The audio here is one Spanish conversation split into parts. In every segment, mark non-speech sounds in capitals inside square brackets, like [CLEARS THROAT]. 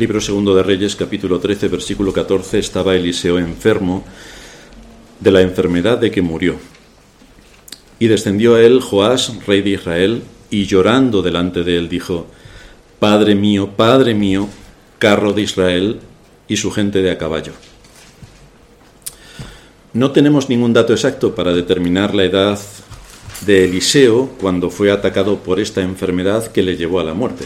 Libro segundo de Reyes, capítulo 13, versículo 14, estaba Eliseo enfermo de la enfermedad de que murió. Y descendió a él Joás, rey de Israel, y llorando delante de él dijo, Padre mío, Padre mío, carro de Israel y su gente de a caballo. No tenemos ningún dato exacto para determinar la edad de Eliseo cuando fue atacado por esta enfermedad que le llevó a la muerte.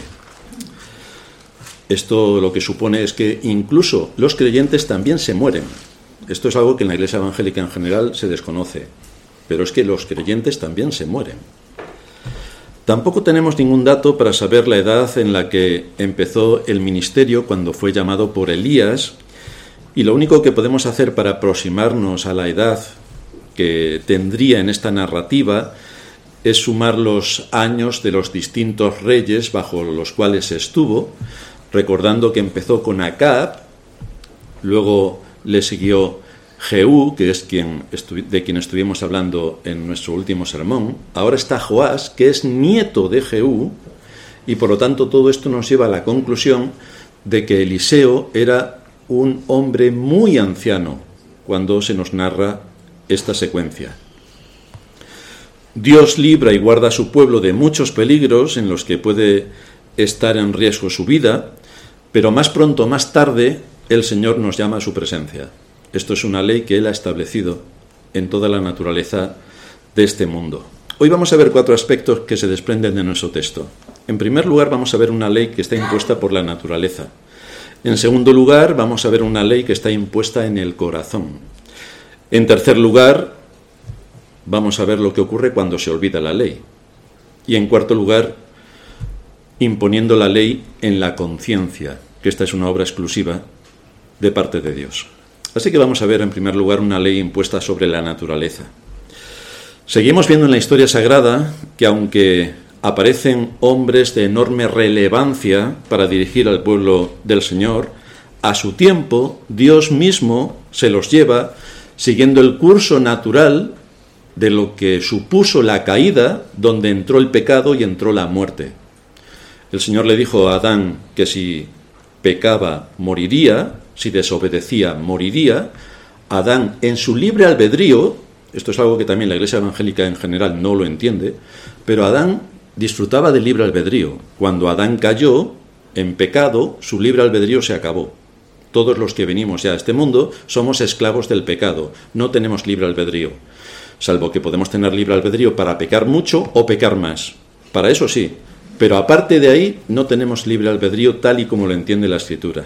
Esto lo que supone es que incluso los creyentes también se mueren. Esto es algo que en la Iglesia Evangélica en general se desconoce, pero es que los creyentes también se mueren. Tampoco tenemos ningún dato para saber la edad en la que empezó el ministerio cuando fue llamado por Elías, y lo único que podemos hacer para aproximarnos a la edad que tendría en esta narrativa es sumar los años de los distintos reyes bajo los cuales estuvo, recordando que empezó con Acab, luego le siguió Jehú, que es de quien estuvimos hablando en nuestro último sermón, ahora está Joás, que es nieto de Jehú, y por lo tanto todo esto nos lleva a la conclusión de que Eliseo era un hombre muy anciano cuando se nos narra esta secuencia. Dios libra y guarda a su pueblo de muchos peligros en los que puede estar en riesgo su vida, pero más pronto más tarde el Señor nos llama a su presencia. Esto es una ley que Él ha establecido en toda la naturaleza de este mundo. Hoy vamos a ver cuatro aspectos que se desprenden de nuestro texto. En primer lugar, vamos a ver una ley que está impuesta por la naturaleza. En segundo lugar, vamos a ver una ley que está impuesta en el corazón. En tercer lugar, vamos a ver lo que ocurre cuando se olvida la ley. Y en cuarto lugar, imponiendo la ley en la conciencia, que esta es una obra exclusiva de parte de Dios. Así que vamos a ver en primer lugar una ley impuesta sobre la naturaleza. Seguimos viendo en la historia sagrada que aunque aparecen hombres de enorme relevancia para dirigir al pueblo del Señor, a su tiempo Dios mismo se los lleva siguiendo el curso natural de lo que supuso la caída, donde entró el pecado y entró la muerte. El Señor le dijo a Adán que si pecaba moriría, si desobedecía moriría. Adán en su libre albedrío, esto es algo que también la Iglesia Evangélica en general no lo entiende, pero Adán disfrutaba del libre albedrío. Cuando Adán cayó en pecado, su libre albedrío se acabó. Todos los que venimos ya a este mundo somos esclavos del pecado, no tenemos libre albedrío, salvo que podemos tener libre albedrío para pecar mucho o pecar más. Para eso sí, pero aparte de ahí no tenemos libre albedrío tal y como lo entiende la escritura.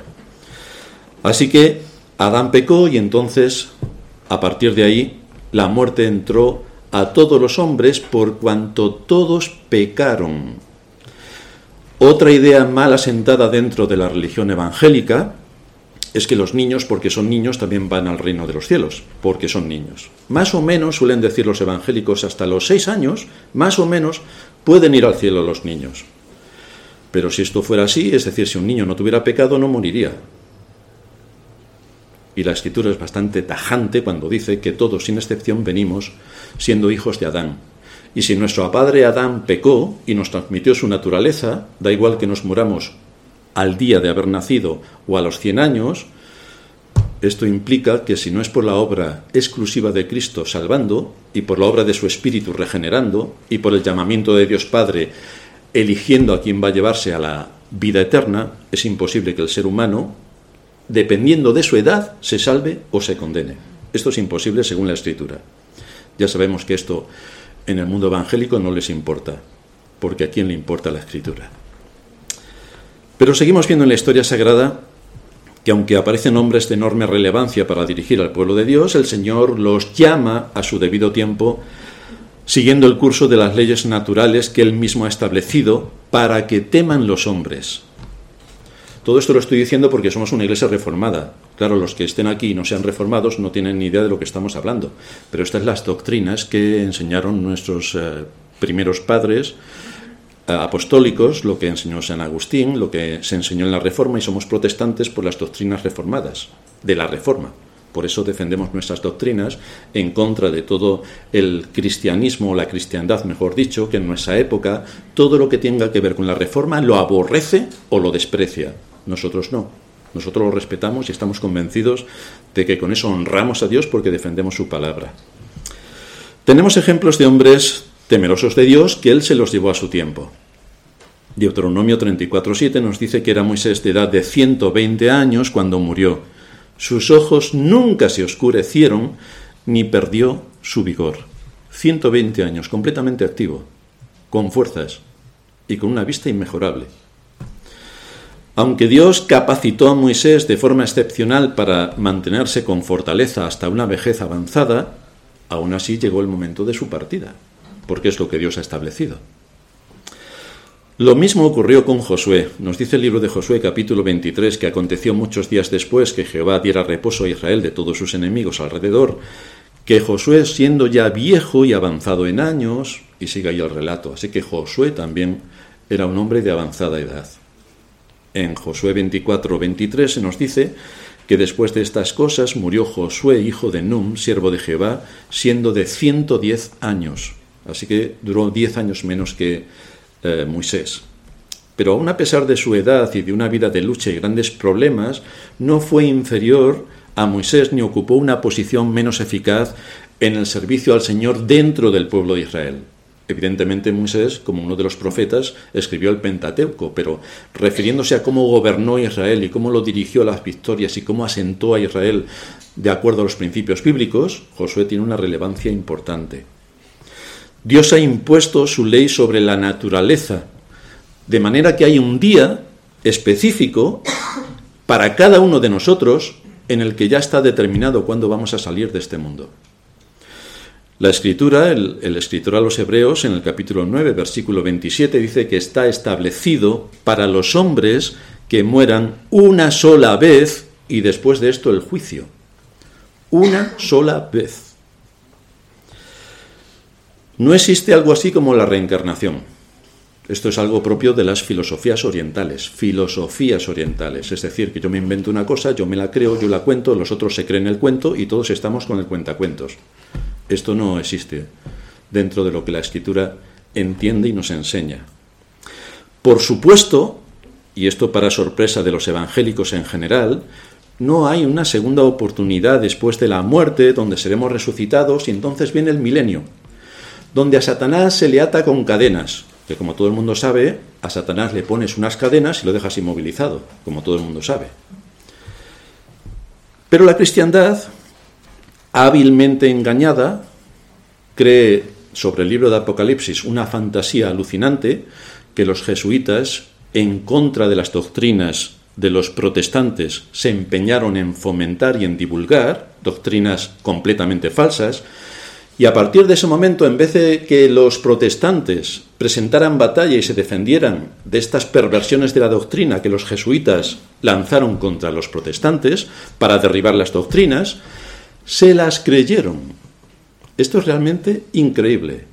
Así que Adán pecó y entonces, a partir de ahí, la muerte entró a todos los hombres por cuanto todos pecaron. Otra idea mal asentada dentro de la religión evangélica es que los niños, porque son niños, también van al reino de los cielos, porque son niños. Más o menos, suelen decir los evangélicos, hasta los seis años, más o menos, pueden ir al cielo los niños. Pero si esto fuera así, es decir, si un niño no tuviera pecado, no moriría. Y la escritura es bastante tajante cuando dice que todos, sin excepción, venimos siendo hijos de Adán. Y si nuestro padre Adán pecó y nos transmitió su naturaleza, da igual que nos muramos al día de haber nacido o a los 100 años, esto implica que si no es por la obra exclusiva de Cristo salvando y por la obra de su Espíritu regenerando y por el llamamiento de Dios Padre eligiendo a quien va a llevarse a la vida eterna, es imposible que el ser humano, dependiendo de su edad, se salve o se condene. Esto es imposible según la Escritura. Ya sabemos que esto en el mundo evangélico no les importa, porque a quién le importa la Escritura. Pero seguimos viendo en la historia sagrada que aunque aparecen hombres de enorme relevancia para dirigir al pueblo de Dios, el Señor los llama a su debido tiempo, siguiendo el curso de las leyes naturales que Él mismo ha establecido para que teman los hombres. Todo esto lo estoy diciendo porque somos una iglesia reformada. Claro, los que estén aquí y no sean reformados no tienen ni idea de lo que estamos hablando. Pero estas son las doctrinas que enseñaron nuestros eh, primeros padres apostólicos, lo que enseñó San Agustín, lo que se enseñó en la Reforma, y somos protestantes por las doctrinas reformadas de la Reforma. Por eso defendemos nuestras doctrinas en contra de todo el cristianismo o la cristiandad, mejor dicho, que en nuestra época todo lo que tenga que ver con la reforma lo aborrece o lo desprecia. nosotros no. Nosotros lo respetamos y estamos convencidos de que con eso honramos a Dios porque defendemos su palabra. Tenemos ejemplos de hombres temerosos de Dios que Él se los llevó a su tiempo. Deuteronomio 34.7 nos dice que era Moisés de edad de 120 años cuando murió. Sus ojos nunca se oscurecieron ni perdió su vigor. 120 años, completamente activo, con fuerzas y con una vista inmejorable. Aunque Dios capacitó a Moisés de forma excepcional para mantenerse con fortaleza hasta una vejez avanzada, aún así llegó el momento de su partida, porque es lo que Dios ha establecido. Lo mismo ocurrió con Josué. Nos dice el libro de Josué capítulo 23 que aconteció muchos días después que Jehová diera reposo a Israel de todos sus enemigos alrededor, que Josué siendo ya viejo y avanzado en años, y sigue ahí el relato, así que Josué también era un hombre de avanzada edad. En Josué 24, 23 se nos dice que después de estas cosas murió Josué, hijo de Num, siervo de Jehová, siendo de 110 años. Así que duró 10 años menos que eh, Moisés. Pero aún a pesar de su edad y de una vida de lucha y grandes problemas, no fue inferior a Moisés ni ocupó una posición menos eficaz en el servicio al Señor dentro del pueblo de Israel. Evidentemente Moisés, como uno de los profetas, escribió el Pentateuco, pero refiriéndose a cómo gobernó Israel y cómo lo dirigió a las victorias y cómo asentó a Israel de acuerdo a los principios bíblicos, Josué tiene una relevancia importante. Dios ha impuesto su ley sobre la naturaleza, de manera que hay un día específico para cada uno de nosotros en el que ya está determinado cuándo vamos a salir de este mundo. La escritura, el, escritor a los Hebreos, en el capítulo 9, versículo 27, dice que está establecido para los hombres que mueran una sola vez y después de esto el juicio. Una sola vez. No existe algo así como la reencarnación. Esto es algo propio de las filosofías orientales, filosofías orientales. Es decir, que yo me invento una cosa, yo me la creo, yo la cuento, los otros se creen el cuento y todos estamos con el cuentacuentos. Esto no existe dentro de lo que la escritura entiende y nos enseña. Por supuesto, y esto para sorpresa de los evangélicos en general, no hay una segunda oportunidad después de la muerte donde seremos resucitados y entonces viene el milenio, donde a Satanás se le ata con cadenas, que como todo el mundo sabe, a Satanás le pones unas cadenas y lo dejas inmovilizado, como todo el mundo sabe. Pero la cristiandad hábilmente engañada, cree sobre el libro de Apocalipsis una fantasía alucinante que los jesuitas, en contra de las doctrinas de los protestantes, se empeñaron en fomentar y en divulgar, doctrinas completamente falsas, y a partir de ese momento, en vez de que los protestantes presentaran batalla y se defendieran de estas perversiones de la doctrina que los jesuitas lanzaron contra los protestantes para derribar las doctrinas, se las creyeron. Esto es realmente increíble.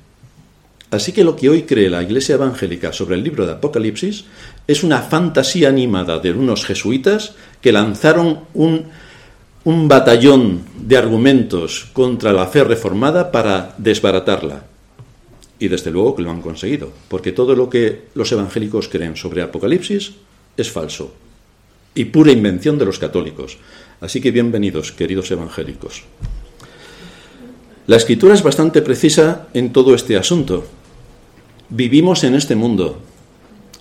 Así que lo que hoy cree la Iglesia Evangélica sobre el libro de Apocalipsis es una fantasía animada de unos jesuitas que lanzaron un, un batallón de argumentos contra la fe reformada para desbaratarla. Y desde luego que lo han conseguido, porque todo lo que los evangélicos creen sobre Apocalipsis es falso y pura invención de los católicos. Así que bienvenidos, queridos evangélicos. La escritura es bastante precisa en todo este asunto. Vivimos en este mundo.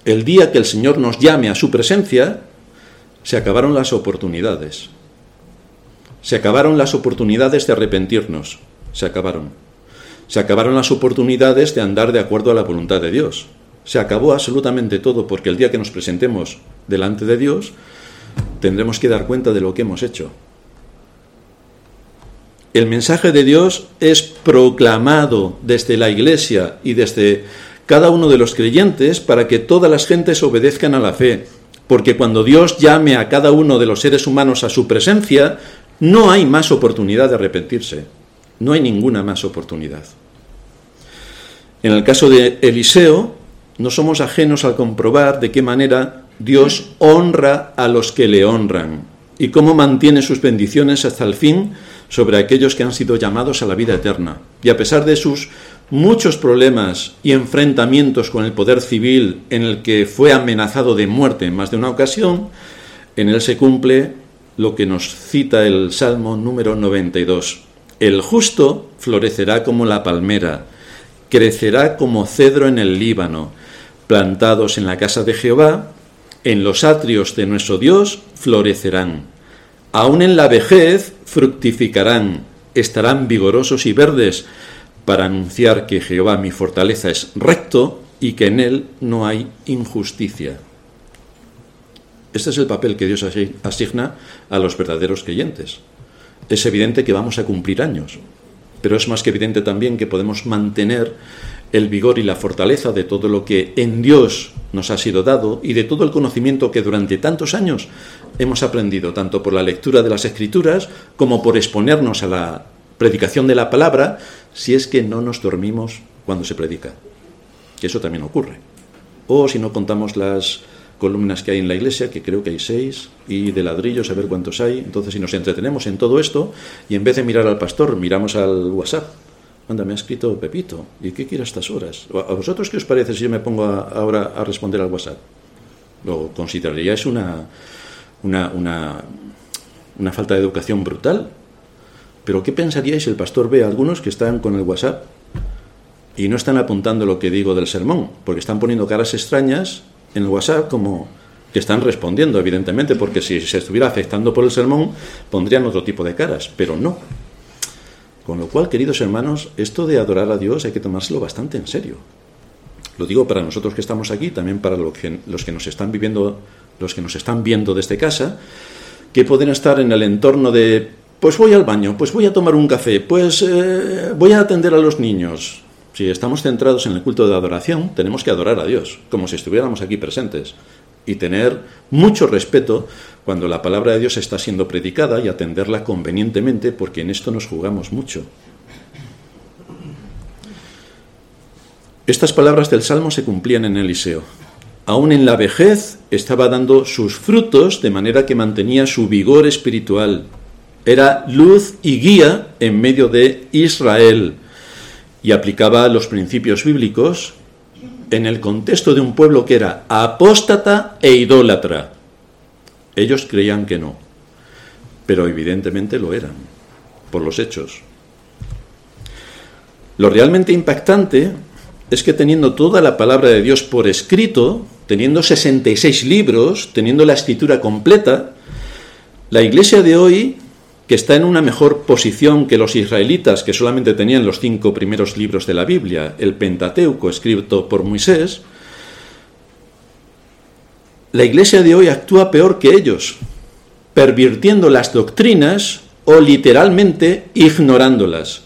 El día que el Señor nos llame a su presencia, se acabaron las oportunidades. Se acabaron las oportunidades de arrepentirnos. Se acabaron. Se acabaron las oportunidades de andar de acuerdo a la voluntad de Dios. Se acabó absolutamente todo porque el día que nos presentemos delante de Dios, tendremos que dar cuenta de lo que hemos hecho. El mensaje de Dios es proclamado desde la Iglesia y desde cada uno de los creyentes para que todas las gentes obedezcan a la fe, porque cuando Dios llame a cada uno de los seres humanos a su presencia, no hay más oportunidad de arrepentirse, no hay ninguna más oportunidad. En el caso de Eliseo, no somos ajenos al comprobar de qué manera Dios honra a los que le honran y cómo mantiene sus bendiciones hasta el fin sobre aquellos que han sido llamados a la vida eterna. Y a pesar de sus muchos problemas y enfrentamientos con el poder civil en el que fue amenazado de muerte en más de una ocasión, En él se cumple lo que nos cita el Salmo número 92. El justo florecerá como la palmera, crecerá como cedro en el Líbano, plantados en la casa de Jehová, en los atrios de nuestro Dios florecerán. Aún en la vejez fructificarán, estarán vigorosos y verdes, para anunciar que Jehová mi fortaleza es recto y que en él no hay injusticia. Este es el papel que Dios asigna a los verdaderos creyentes. Es evidente que vamos a cumplir años, pero es más que evidente también que podemos mantener el vigor y la fortaleza de todo lo que en Dios nos ha sido dado y de todo el conocimiento que durante tantos años hemos aprendido, tanto por la lectura de las Escrituras como por exponernos a la predicación de la palabra, si es que no nos dormimos cuando se predica. Que eso también ocurre. O si no contamos las columnas que hay en la iglesia, que creo que hay seis, y de ladrillos, a ver cuántos hay. Entonces, si nos entretenemos en todo esto, y en vez de mirar al pastor, miramos al WhatsApp. Anda, me ha escrito Pepito. ¿Y qué quiere a estas horas? ¿A vosotros qué os parece si yo me pongo ahora a responder al WhatsApp? ¿Lo consideraríais una, una, una, una falta de educación brutal? Pero ¿qué pensaríais si el pastor ve a algunos que están con el WhatsApp y no están apuntando lo que digo del sermón? Porque están poniendo caras extrañas en el WhatsApp como que están respondiendo, evidentemente, porque si se estuviera afectando por el sermón, pondrían otro tipo de caras, pero no. Con lo cual, queridos hermanos, esto de adorar a Dios hay que tomárselo bastante en serio. Lo digo para nosotros que estamos aquí, también para los que, los que nos están viviendo, los que nos están viendo desde casa, que pueden estar en el entorno de pues voy al baño, pues voy a tomar un café, pues eh, voy a atender a los niños. Si estamos centrados en el culto de adoración, tenemos que adorar a Dios, como si estuviéramos aquí presentes, y tener mucho respeto cuando la palabra de Dios está siendo predicada y atenderla convenientemente, porque en esto nos jugamos mucho. Estas palabras del Salmo se cumplían en Eliseo. Aún en la vejez estaba dando sus frutos de manera que mantenía su vigor espiritual, era luz y guía en medio de Israel y aplicaba los principios bíblicos en el contexto de un pueblo que era apóstata e idólatra. Ellos creían que no, pero evidentemente lo eran, por los hechos. Lo realmente impactante es que teniendo toda la palabra de Dios por escrito, teniendo 66 libros, teniendo la escritura completa, la iglesia de hoy que está en una mejor posición que los israelitas, que solamente tenían los cinco primeros libros de la Biblia, el Pentateuco escrito por Moisés, la iglesia de hoy actúa peor que ellos, pervirtiendo las doctrinas o literalmente ignorándolas.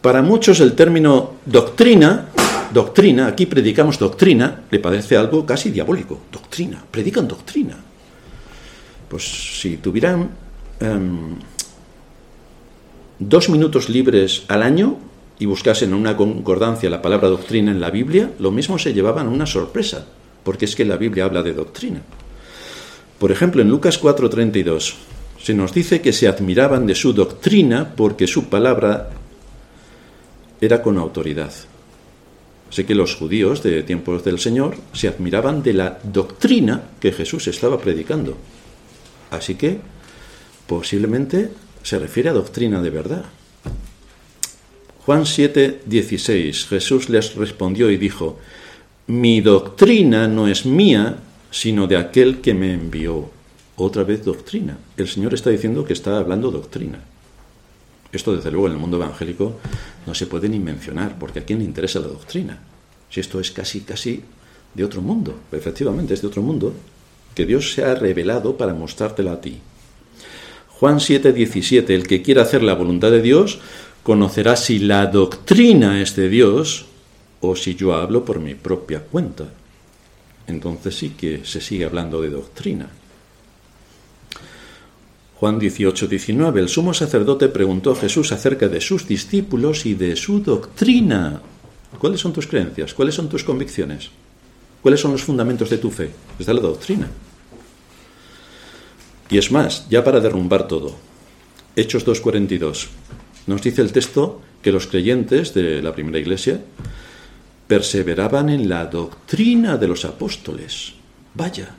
Para muchos el término doctrina, doctrina, aquí predicamos doctrina, le parece algo casi diabólico. Doctrina, predican doctrina. Pues si tuvieran em, dos minutos libres al año y buscasen en una concordancia la palabra doctrina en la Biblia, lo mismo se llevaban una sorpresa, porque es que la Biblia habla de doctrina. Por ejemplo, en Lucas 4:32 se nos dice que se admiraban de su doctrina porque su palabra era con autoridad. Sé que los judíos de tiempos del Señor se admiraban de la doctrina que Jesús estaba predicando. Así que posiblemente se refiere a doctrina de verdad. Juan 7, 16. Jesús les respondió y dijo, mi doctrina no es mía, sino de aquel que me envió. Otra vez doctrina. El Señor está diciendo que está hablando doctrina. Esto, desde luego, en el mundo evangélico no se puede ni mencionar, porque a quién le interesa la doctrina. Si esto es casi, casi de otro mundo. Efectivamente, es de otro mundo, que Dios se ha revelado para mostrártela a ti. Juan 7:17, el que quiera hacer la voluntad de Dios, conocerá si la doctrina es de Dios o si yo hablo por mi propia cuenta. Entonces sí que se sigue hablando de doctrina. Juan 18:19, el sumo sacerdote preguntó a Jesús acerca de sus discípulos y de su doctrina. ¿Cuáles son tus creencias? ¿Cuáles son tus convicciones? ¿Cuáles son los fundamentos de tu fe? Es de la doctrina. Y es más, ya para derrumbar todo, Hechos 2.42, nos dice el texto que los creyentes de la primera iglesia perseveraban en la doctrina de los apóstoles. Vaya,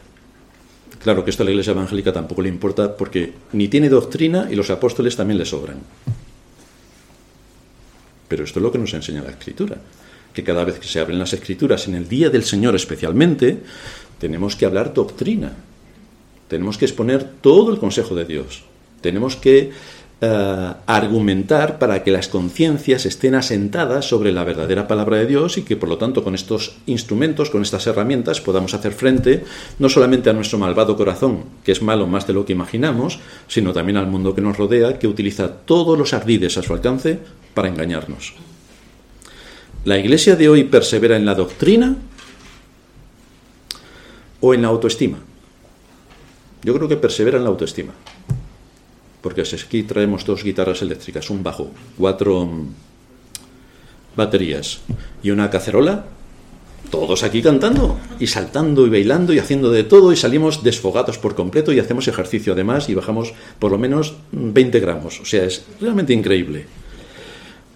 Claro que esto a la Iglesia Evangélica tampoco le importa porque ni tiene doctrina y los apóstoles también le sobran. Pero esto es lo que nos enseña la Escritura, que cada vez que se abren las Escrituras, en el día del Señor especialmente, tenemos que hablar doctrina, tenemos que exponer todo el consejo de Dios, tenemos que eh, argumentar para que las conciencias estén asentadas sobre la verdadera palabra de Dios y que por lo tanto con estos instrumentos, con estas herramientas podamos hacer frente no solamente a nuestro malvado corazón, que es malo más de lo que imaginamos, sino también al mundo que nos rodea, que utiliza todos los ardides a su alcance para engañarnos. ¿La iglesia de hoy persevera en la doctrina o en la autoestima? Yo creo que persevera en la autoestima porque aquí traemos dos guitarras eléctricas, un bajo, cuatro mm, baterías y una cacerola, todos aquí cantando y saltando y bailando y haciendo de todo y salimos desfogados por completo y hacemos ejercicio además y bajamos por lo menos 20 gramos. O sea, es realmente increíble.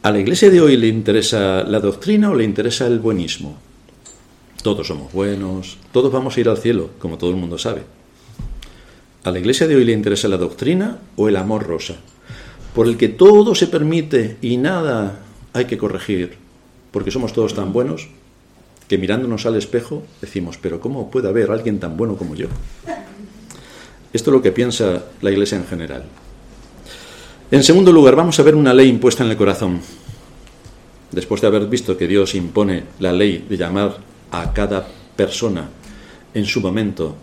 ¿A la iglesia de hoy le interesa la doctrina o le interesa el buenismo? Todos somos buenos, todos vamos a ir al cielo, como todo el mundo sabe. ¿A la iglesia de hoy le interesa la doctrina o el amor rosa? Por el que todo se permite y nada hay que corregir, porque somos todos tan buenos que mirándonos al espejo decimos, pero ¿cómo puede haber alguien tan bueno como yo? Esto es lo que piensa la iglesia en general. En segundo lugar, vamos a ver una ley impuesta en el corazón. Después de haber visto que Dios impone la ley de llamar a cada persona en su momento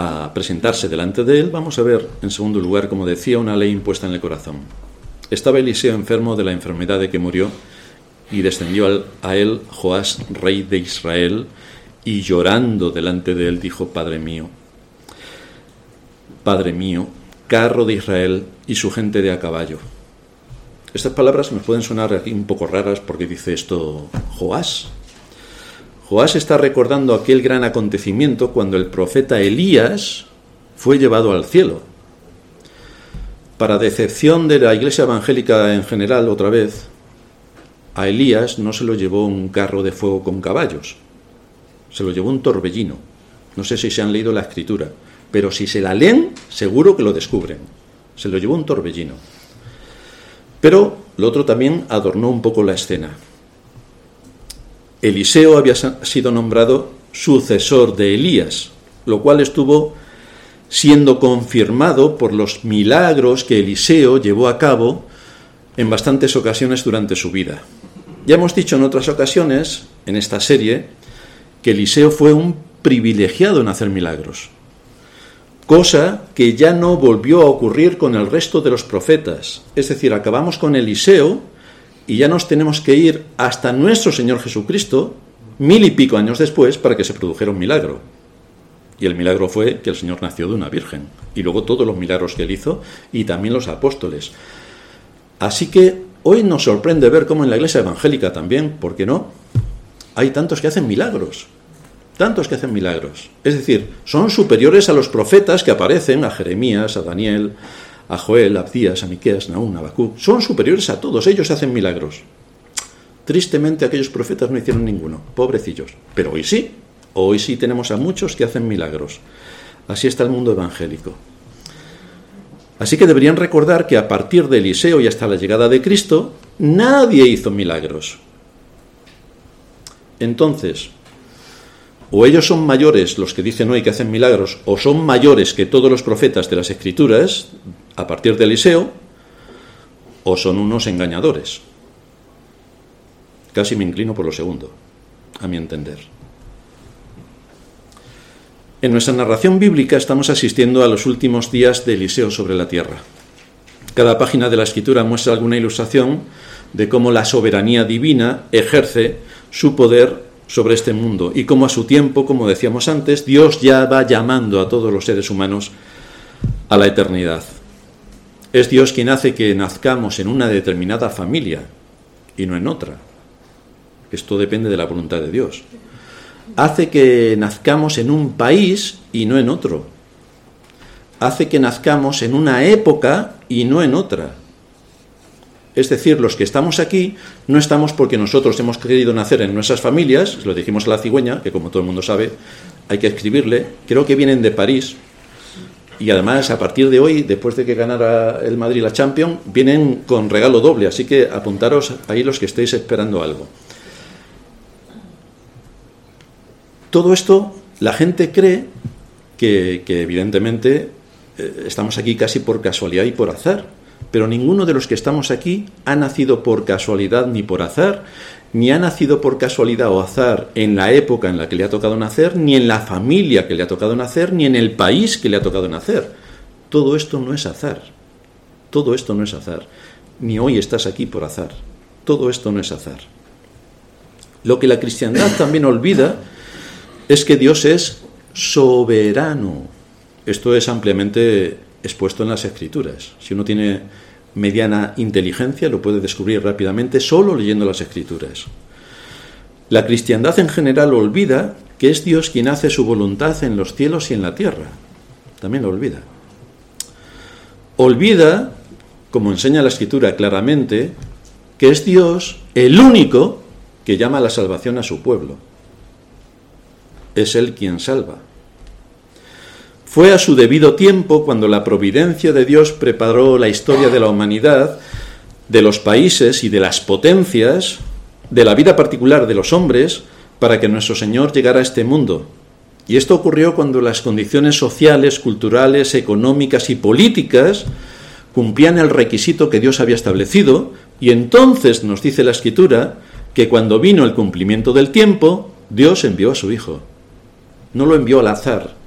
a presentarse delante de él, vamos a ver, en segundo lugar, como decía, una ley impuesta en el corazón. Estaba Eliseo enfermo de la enfermedad de que murió y descendió a él Joás, rey de Israel, y llorando delante de él dijo, Padre mío, Padre mío, carro de Israel y su gente de a caballo. Estas palabras nos pueden sonar aquí un poco raras porque dice esto Joás, Joás está recordando aquel gran acontecimiento cuando el profeta Elías fue llevado al cielo. Para decepción de la iglesia evangélica en general, otra vez, a Elías no se lo llevó un carro de fuego con caballos, se lo llevó un torbellino. No sé si se han leído la escritura, pero si se la leen, seguro que lo descubren. Se lo llevó un torbellino. Pero lo otro también adornó un poco la escena. Eliseo había sido nombrado sucesor de Elías, lo cual estuvo siendo confirmado por los milagros que Eliseo llevó a cabo en bastantes ocasiones durante su vida. Ya hemos dicho en otras ocasiones, en esta serie, que Eliseo fue un privilegiado en hacer milagros, cosa que ya no volvió a ocurrir con el resto de los profetas. Es decir, acabamos con Eliseo, y ya nos tenemos que ir hasta nuestro Señor Jesucristo, mil y pico años después, para que se produjera un milagro. Y el milagro fue que el Señor nació de una virgen. Y luego todos los milagros que él hizo y también los apóstoles. Así que hoy nos sorprende ver cómo en la iglesia evangélica también, ¿por qué no? Hay tantos que hacen milagros. Tantos que hacen milagros. Es decir, son superiores a los profetas que aparecen, a Jeremías, a Daniel, a Joel, a Abdías, a Miqueas, Naún, a son superiores a todos, ellos hacen milagros. Tristemente aquellos profetas no hicieron ninguno, pobrecillos. Pero hoy sí, hoy sí tenemos a muchos que hacen milagros. Así está el mundo evangélico. Así que deberían recordar que a partir de Eliseo y hasta la llegada de Cristo, nadie hizo milagros. Entonces, o ellos son mayores, los que dicen hoy que hacen milagros, o son mayores que todos los profetas de las Escrituras, a partir de Eliseo, o son unos engañadores. Casi me inclino por lo segundo, a mi entender. En nuestra narración bíblica estamos asistiendo a los últimos días de Eliseo sobre la tierra. Cada página de la escritura muestra alguna ilustración de cómo la soberanía divina ejerce su poder sobre este mundo y cómo a su tiempo, como decíamos antes, Dios ya va llamando a todos los seres humanos a la eternidad. Es Dios quien hace que nazcamos en una determinada familia y no en otra. Esto depende de la voluntad de Dios. Hace que nazcamos en un país y no en otro. Hace que nazcamos en una época y no en otra. Es decir, los que estamos aquí no estamos porque nosotros hemos querido nacer en nuestras familias, lo dijimos a la cigüeña, que como todo el mundo sabe, hay que escribirle, creo que vienen de París, y además a partir de hoy, después de que ganara el Madrid la Champions, vienen con regalo doble, así que apuntaros ahí los que estéis esperando algo. Todo esto, la gente cree que, evidentemente eh, estamos aquí casi por casualidad y por azar, pero ninguno de los que estamos aquí ha nacido por casualidad ni por azar, ni ha nacido por casualidad o azar en la época en la que le ha tocado nacer, ni en la familia que le ha tocado nacer, ni en el país que le ha tocado nacer. Todo esto no es azar. Todo esto no es azar. Ni hoy estás aquí por azar. Todo esto no es azar. Lo que la cristiandad también olvida es que Dios es soberano. Esto es ampliamente expuesto en las escrituras. Si uno tiene mediana inteligencia, lo puede descubrir rápidamente solo leyendo las escrituras. La cristiandad en general olvida que es Dios quien hace su voluntad en los cielos y en la tierra. También lo olvida. Olvida, como enseña la escritura claramente, que es Dios el único que llama a la salvación a su pueblo. Es Él quien salva. Fue a su debido tiempo cuando la providencia de Dios preparó la historia de la humanidad, de los países y de las potencias, de la vida particular de los hombres, para que nuestro Señor llegara a este mundo. Y esto ocurrió cuando las condiciones sociales, culturales, económicas y políticas cumplían el requisito que Dios había establecido, y entonces nos dice la Escritura que cuando vino el cumplimiento del tiempo, Dios envió a su Hijo. No lo envió al azar,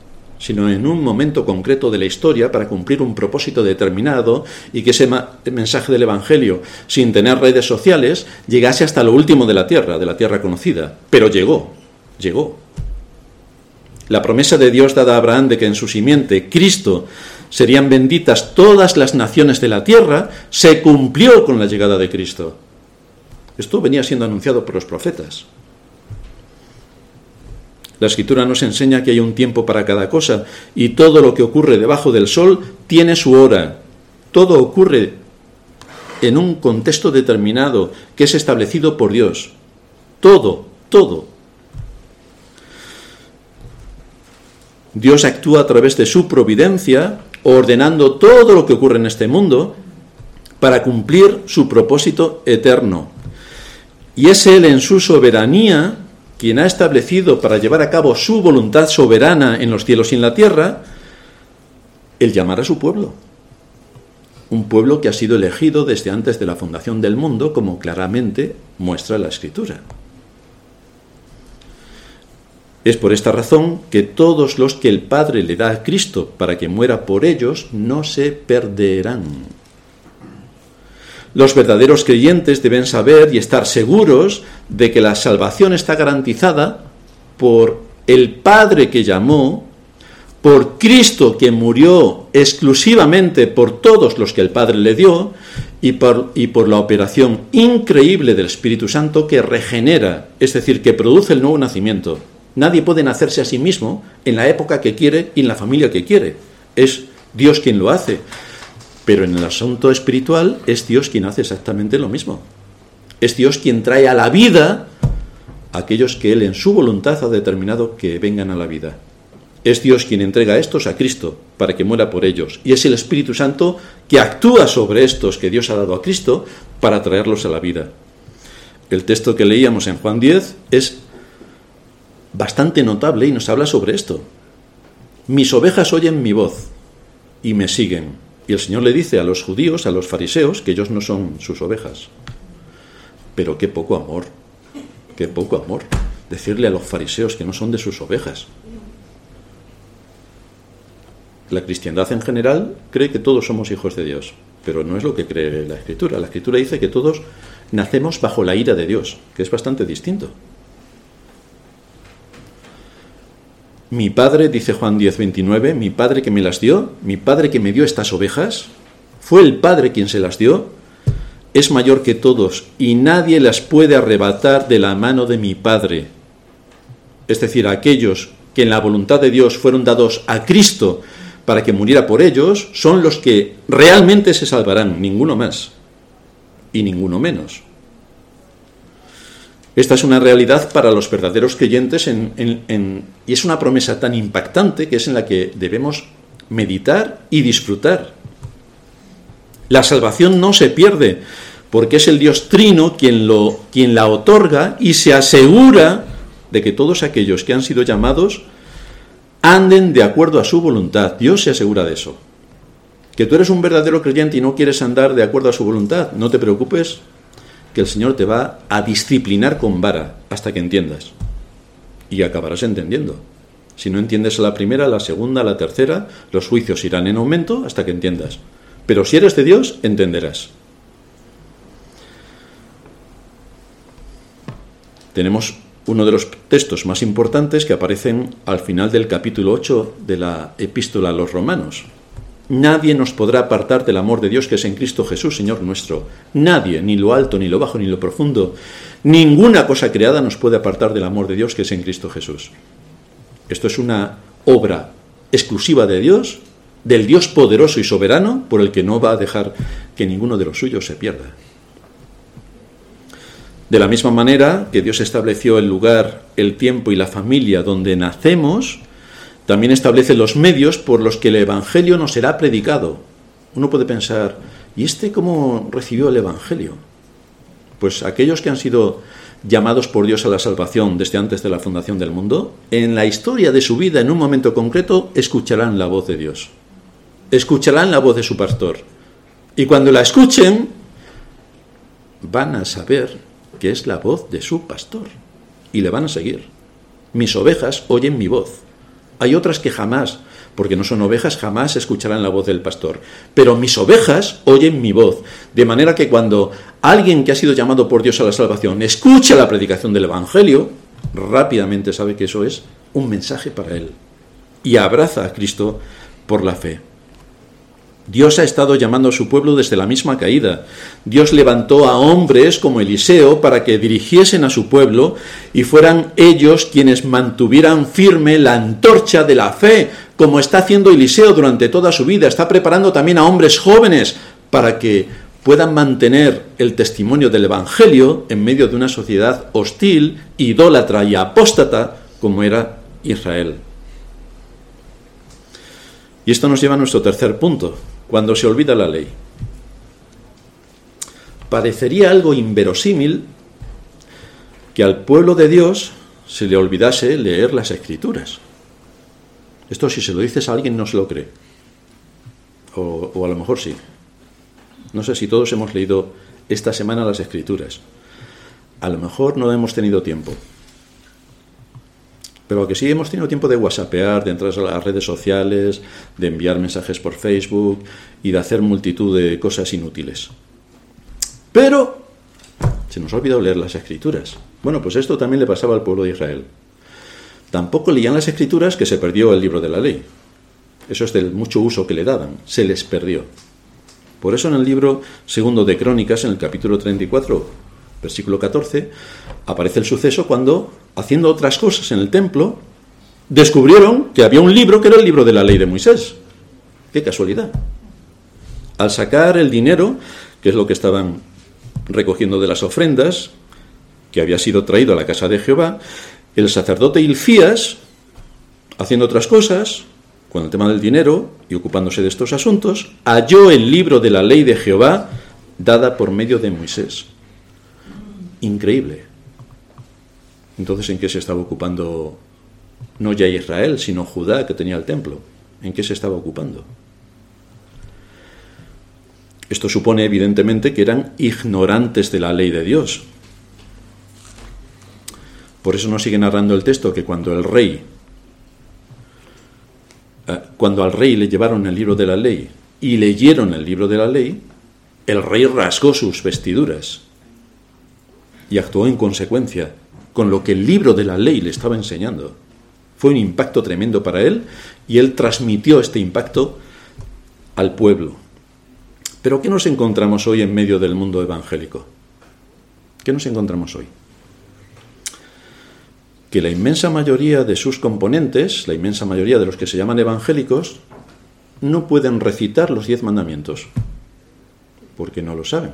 sino en un momento concreto de la historia para cumplir un propósito determinado y que ese mensaje del Evangelio, sin tener redes sociales, llegase hasta lo último de la tierra, de la tierra conocida. Pero llegó, llegó. La promesa de Dios dada a Abraham de que en su simiente, Cristo, serían benditas todas las naciones de la tierra, se cumplió con la llegada de Cristo. Esto venía siendo anunciado por los profetas. La escritura nos enseña que hay un tiempo para cada cosa y todo lo que ocurre debajo del sol tiene su hora. Todo ocurre en un contexto determinado que es establecido por Dios. Todo, todo. Dios actúa a través de su providencia, ordenando todo lo que ocurre en este mundo para cumplir su propósito eterno. Y es Él en su soberanía quien ha establecido para llevar a cabo su voluntad soberana en los cielos y en la tierra, el llamar a su pueblo. Un pueblo que ha sido elegido desde antes de la fundación del mundo, como claramente muestra la escritura. Es por esta razón que todos los que el Padre le da a Cristo para que muera por ellos no se perderán. Los verdaderos creyentes deben saber y estar seguros de que la salvación está garantizada por el Padre que llamó, por Cristo que murió exclusivamente por todos los que el Padre le dio, y por, y por la operación increíble del Espíritu Santo que regenera, es decir, que produce el nuevo nacimiento. Nadie puede nacerse a sí mismo en la época que quiere y en la familia que quiere. Es Dios quien lo hace. Pero en el asunto espiritual es Dios quien hace exactamente lo mismo. Es Dios quien trae a la vida a aquellos que Él en su voluntad ha determinado que vengan a la vida. Es Dios quien entrega a estos a Cristo para que muera por ellos. Y es el Espíritu Santo que actúa sobre estos que Dios ha dado a Cristo para traerlos a la vida. El texto que leíamos en Juan 10 es bastante notable y nos habla sobre esto. Mis ovejas oyen mi voz y me siguen. Y el Señor le dice a los judíos, a los fariseos, que ellos no son sus ovejas. Pero qué poco amor, qué poco amor decirle a los fariseos que no son de sus ovejas. La cristiandad en general cree que todos somos hijos de Dios, pero no es lo que cree la Escritura. La Escritura dice que todos nacemos bajo la ira de Dios, que es bastante distinto. Mi padre, dice Juan 10, 29, mi padre que me las dio, mi padre que me dio estas ovejas, fue el padre quien se las dio, es mayor que todos y nadie las puede arrebatar de la mano de mi padre. Es decir, aquellos que en la voluntad de Dios fueron dados a Cristo para que muriera por ellos, son los que realmente se salvarán, ninguno más y ninguno menos. Esta es una realidad para los verdaderos creyentes y es una promesa tan impactante que es en la que debemos meditar y disfrutar. La salvación no se pierde, porque es el Dios Trino quien, lo, quien la otorga y se asegura de que todos aquellos que han sido llamados anden de acuerdo a su voluntad. Dios se asegura de eso. Que tú eres un verdadero creyente y no quieres andar de acuerdo a su voluntad, no te preocupes, que el Señor te va a disciplinar con vara hasta que entiendas. Y acabarás entendiendo. Si no entiendes la primera, la segunda, la tercera, los juicios irán en aumento hasta que entiendas. Pero si eres de Dios, entenderás. Tenemos uno de los textos más importantes que aparecen al final del capítulo 8 de la epístola a los romanos. Nadie nos podrá apartar del amor de Dios que es en Cristo Jesús, Señor nuestro. Nadie, ni lo alto, ni lo bajo, ni lo profundo. Ninguna cosa creada nos puede apartar del amor de Dios que es en Cristo Jesús. Esto es una obra exclusiva de Dios, del Dios poderoso y soberano, por el que no va a dejar que ninguno de los suyos se pierda. De la misma manera que Dios estableció el lugar, el tiempo y la familia donde nacemos, también establece los medios por los que el Evangelio nos será predicado. Uno puede pensar, ¿y este cómo recibió el Evangelio? Pues aquellos que han sido llamados por Dios a la salvación desde antes de la fundación del mundo, en la historia de su vida, en un momento concreto, escucharán la voz de Dios. Escucharán la voz de su pastor. Y cuando la escuchen, van a saber que es la voz de su pastor. Y le van a seguir. Mis ovejas oyen mi voz. Hay otras que jamás, porque no son ovejas, jamás escucharán la voz del pastor. Pero mis ovejas oyen mi voz. De manera que cuando alguien que ha sido llamado por Dios a la salvación escucha la predicación del Evangelio, rápidamente sabe que eso es un mensaje para él. Y abraza a Cristo por la fe. Dios ha estado llamando a su pueblo desde la misma caída. Dios levantó a hombres como Eliseo para que dirigiesen a su pueblo y fueran ellos quienes mantuvieran firme la antorcha de la fe, como está haciendo Eliseo durante toda su vida. Está preparando también a hombres jóvenes para que puedan mantener el testimonio del Evangelio en medio de una sociedad hostil, idólatra y apóstata como era Israel. Y esto nos lleva a nuestro tercer punto, cuando se olvida la ley. Parecería algo inverosímil que al pueblo de Dios se le olvidase leer las escrituras. Esto si se lo dices a alguien no se lo cree. O, o, a lo mejor sí. No sé si todos hemos leído esta semana las escrituras. A lo mejor no hemos tenido tiempo. Pero que sí hemos tenido tiempo de whatsappear, de entrar a las redes sociales, de enviar mensajes por Facebook y de hacer multitud de cosas inútiles. Pero se nos ha olvidado leer las escrituras. Bueno, pues esto también le pasaba al pueblo de Israel. Tampoco leían las escrituras que se perdió el libro de la ley. Eso es del mucho uso que le daban. Se les perdió. Por eso en el libro segundo de Crónicas, en el capítulo 34, versículo 14, aparece el suceso cuando haciendo otras cosas en el templo, descubrieron que había un libro que era el libro de la ley de Moisés. Qué casualidad. Al sacar el dinero, que es lo que estaban recogiendo de las ofrendas, que había sido traído a la casa de Jehová, el sacerdote Ilfías, haciendo otras cosas, con el tema del dinero y ocupándose de estos asuntos, halló el libro de la ley de Jehová dada por medio de Moisés. Increíble. Entonces, ¿en qué se estaba ocupando no ya Israel, sino Judá, que tenía el templo? ¿En qué se estaba ocupando? Esto supone evidentemente que eran ignorantes de la ley de Dios. Por eso nos sigue narrando el texto que cuando el rey, eh, cuando al rey le llevaron el libro de la ley y leyeron el libro de la ley, el rey rasgó sus vestiduras y actuó en consecuencia con lo que el libro de la ley le estaba enseñando. Fue un impacto tremendo para él y él transmitió este impacto al pueblo. Pero ¿qué nos encontramos hoy en medio del mundo evangélico? ¿Qué nos encontramos hoy? Que la inmensa mayoría de sus componentes, la inmensa mayoría de los que se llaman evangélicos, no pueden recitar los diez mandamientos, porque no lo saben.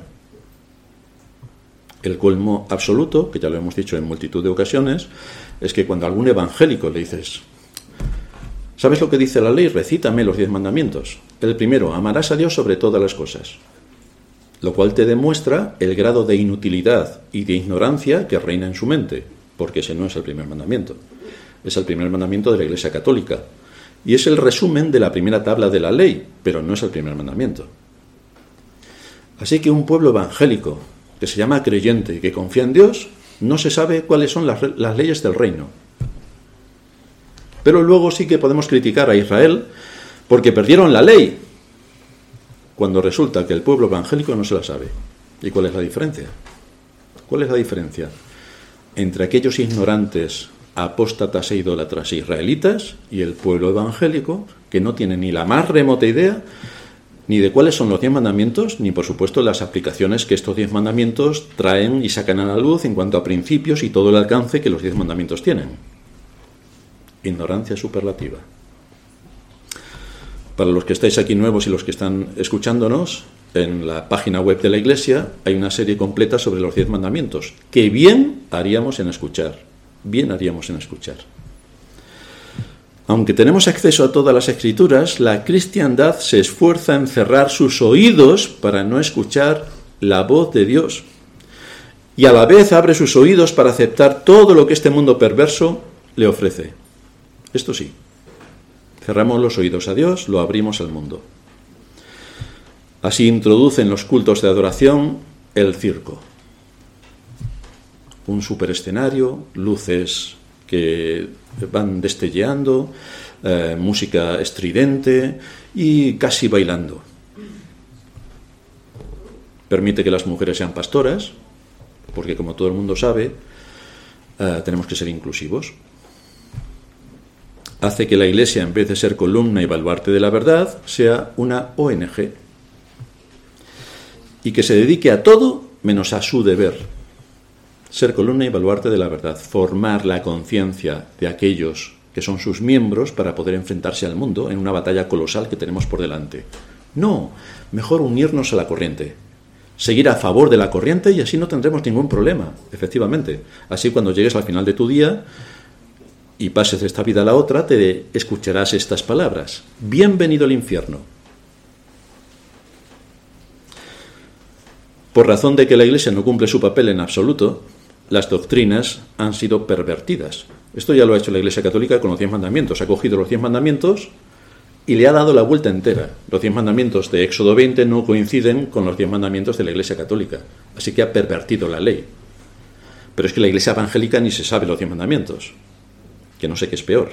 El colmo absoluto, que ya lo hemos dicho en multitud de ocasiones, es que cuando a algún evangélico le dices, ¿sabes lo que dice la ley? Recítame los diez mandamientos. El primero, amarás a Dios sobre todas las cosas. Lo cual te demuestra el grado de inutilidad y de ignorancia que reina en su mente, porque ese no es el primer mandamiento. Es el primer mandamiento de la Iglesia Católica. Y es el resumen de la primera tabla de la ley, pero no es el primer mandamiento. Así que un pueblo evangélico que se llama creyente y que confía en Dios, no se sabe cuáles son las, las leyes del reino. Pero luego sí que podemos criticar a Israel porque perdieron la ley, cuando resulta que el pueblo evangélico no se la sabe. ¿Y cuál es la diferencia? ¿Cuál es la diferencia entre aquellos ignorantes, apóstatas e idólatras israelitas y el pueblo evangélico que no tiene ni la más remota idea ni de cuáles son los diez mandamientos, ni por supuesto las aplicaciones que estos diez mandamientos traen y sacan a la luz en cuanto a principios y todo el alcance que los diez mandamientos tienen. Ignorancia superlativa. Para los que estáis aquí nuevos y los que están escuchándonos, en la página web de la Iglesia hay una serie completa sobre los diez mandamientos, que bien haríamos en escuchar, bien haríamos en escuchar. Aunque tenemos acceso a todas las escrituras, la cristiandad se esfuerza en cerrar sus oídos para no escuchar la voz de Dios. Y a la vez abre sus oídos para aceptar todo lo que este mundo perverso le ofrece. Esto sí, cerramos los oídos a Dios, lo abrimos al mundo. Así introducen los cultos de adoración el circo. Un superescenario, luces que van destelleando, eh, música estridente y casi bailando. Permite que las mujeres sean pastoras, porque como todo el mundo sabe, eh, tenemos que ser inclusivos. Hace que la Iglesia, en vez de ser columna y baluarte de la verdad, sea una ONG y que se dedique a todo menos a su deber, ser columna y baluarte de la verdad, formar la conciencia de aquellos que son sus miembros para poder enfrentarse al mundo en una batalla colosal que tenemos por delante. No, mejor unirnos a la corriente, seguir a favor de la corriente y así no tendremos ningún problema, efectivamente. Así cuando llegues al final de tu día y pases de esta vida a la otra, te escucharás estas palabras. Bienvenido al infierno. Por razón de que la Iglesia no cumple su papel en absoluto, las doctrinas han sido pervertidas. Esto ya lo ha hecho la Iglesia Católica con los diez mandamientos. Ha cogido los diez mandamientos y le ha dado la vuelta entera. Los diez mandamientos de Éxodo 20 no coinciden con los diez mandamientos de la Iglesia Católica. Así que ha pervertido la ley. Pero es que la Iglesia Evangélica ni se sabe los diez mandamientos. Que no sé qué es peor.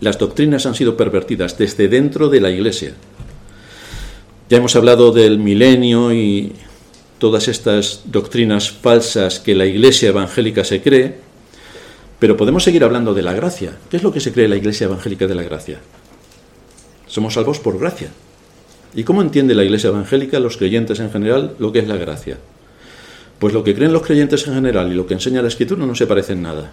Las doctrinas han sido pervertidas desde dentro de la Iglesia. Ya hemos hablado del milenio y todas estas doctrinas falsas que la Iglesia evangélica se cree, pero podemos seguir hablando de la gracia. ¿Qué es lo que se cree la Iglesia evangélica de la gracia? Somos salvos por gracia. ¿Y cómo entiende la Iglesia evangélica, los creyentes en general, lo que es la gracia? Pues lo que creen los creyentes en general y lo que enseña la Escritura no se parecen nada.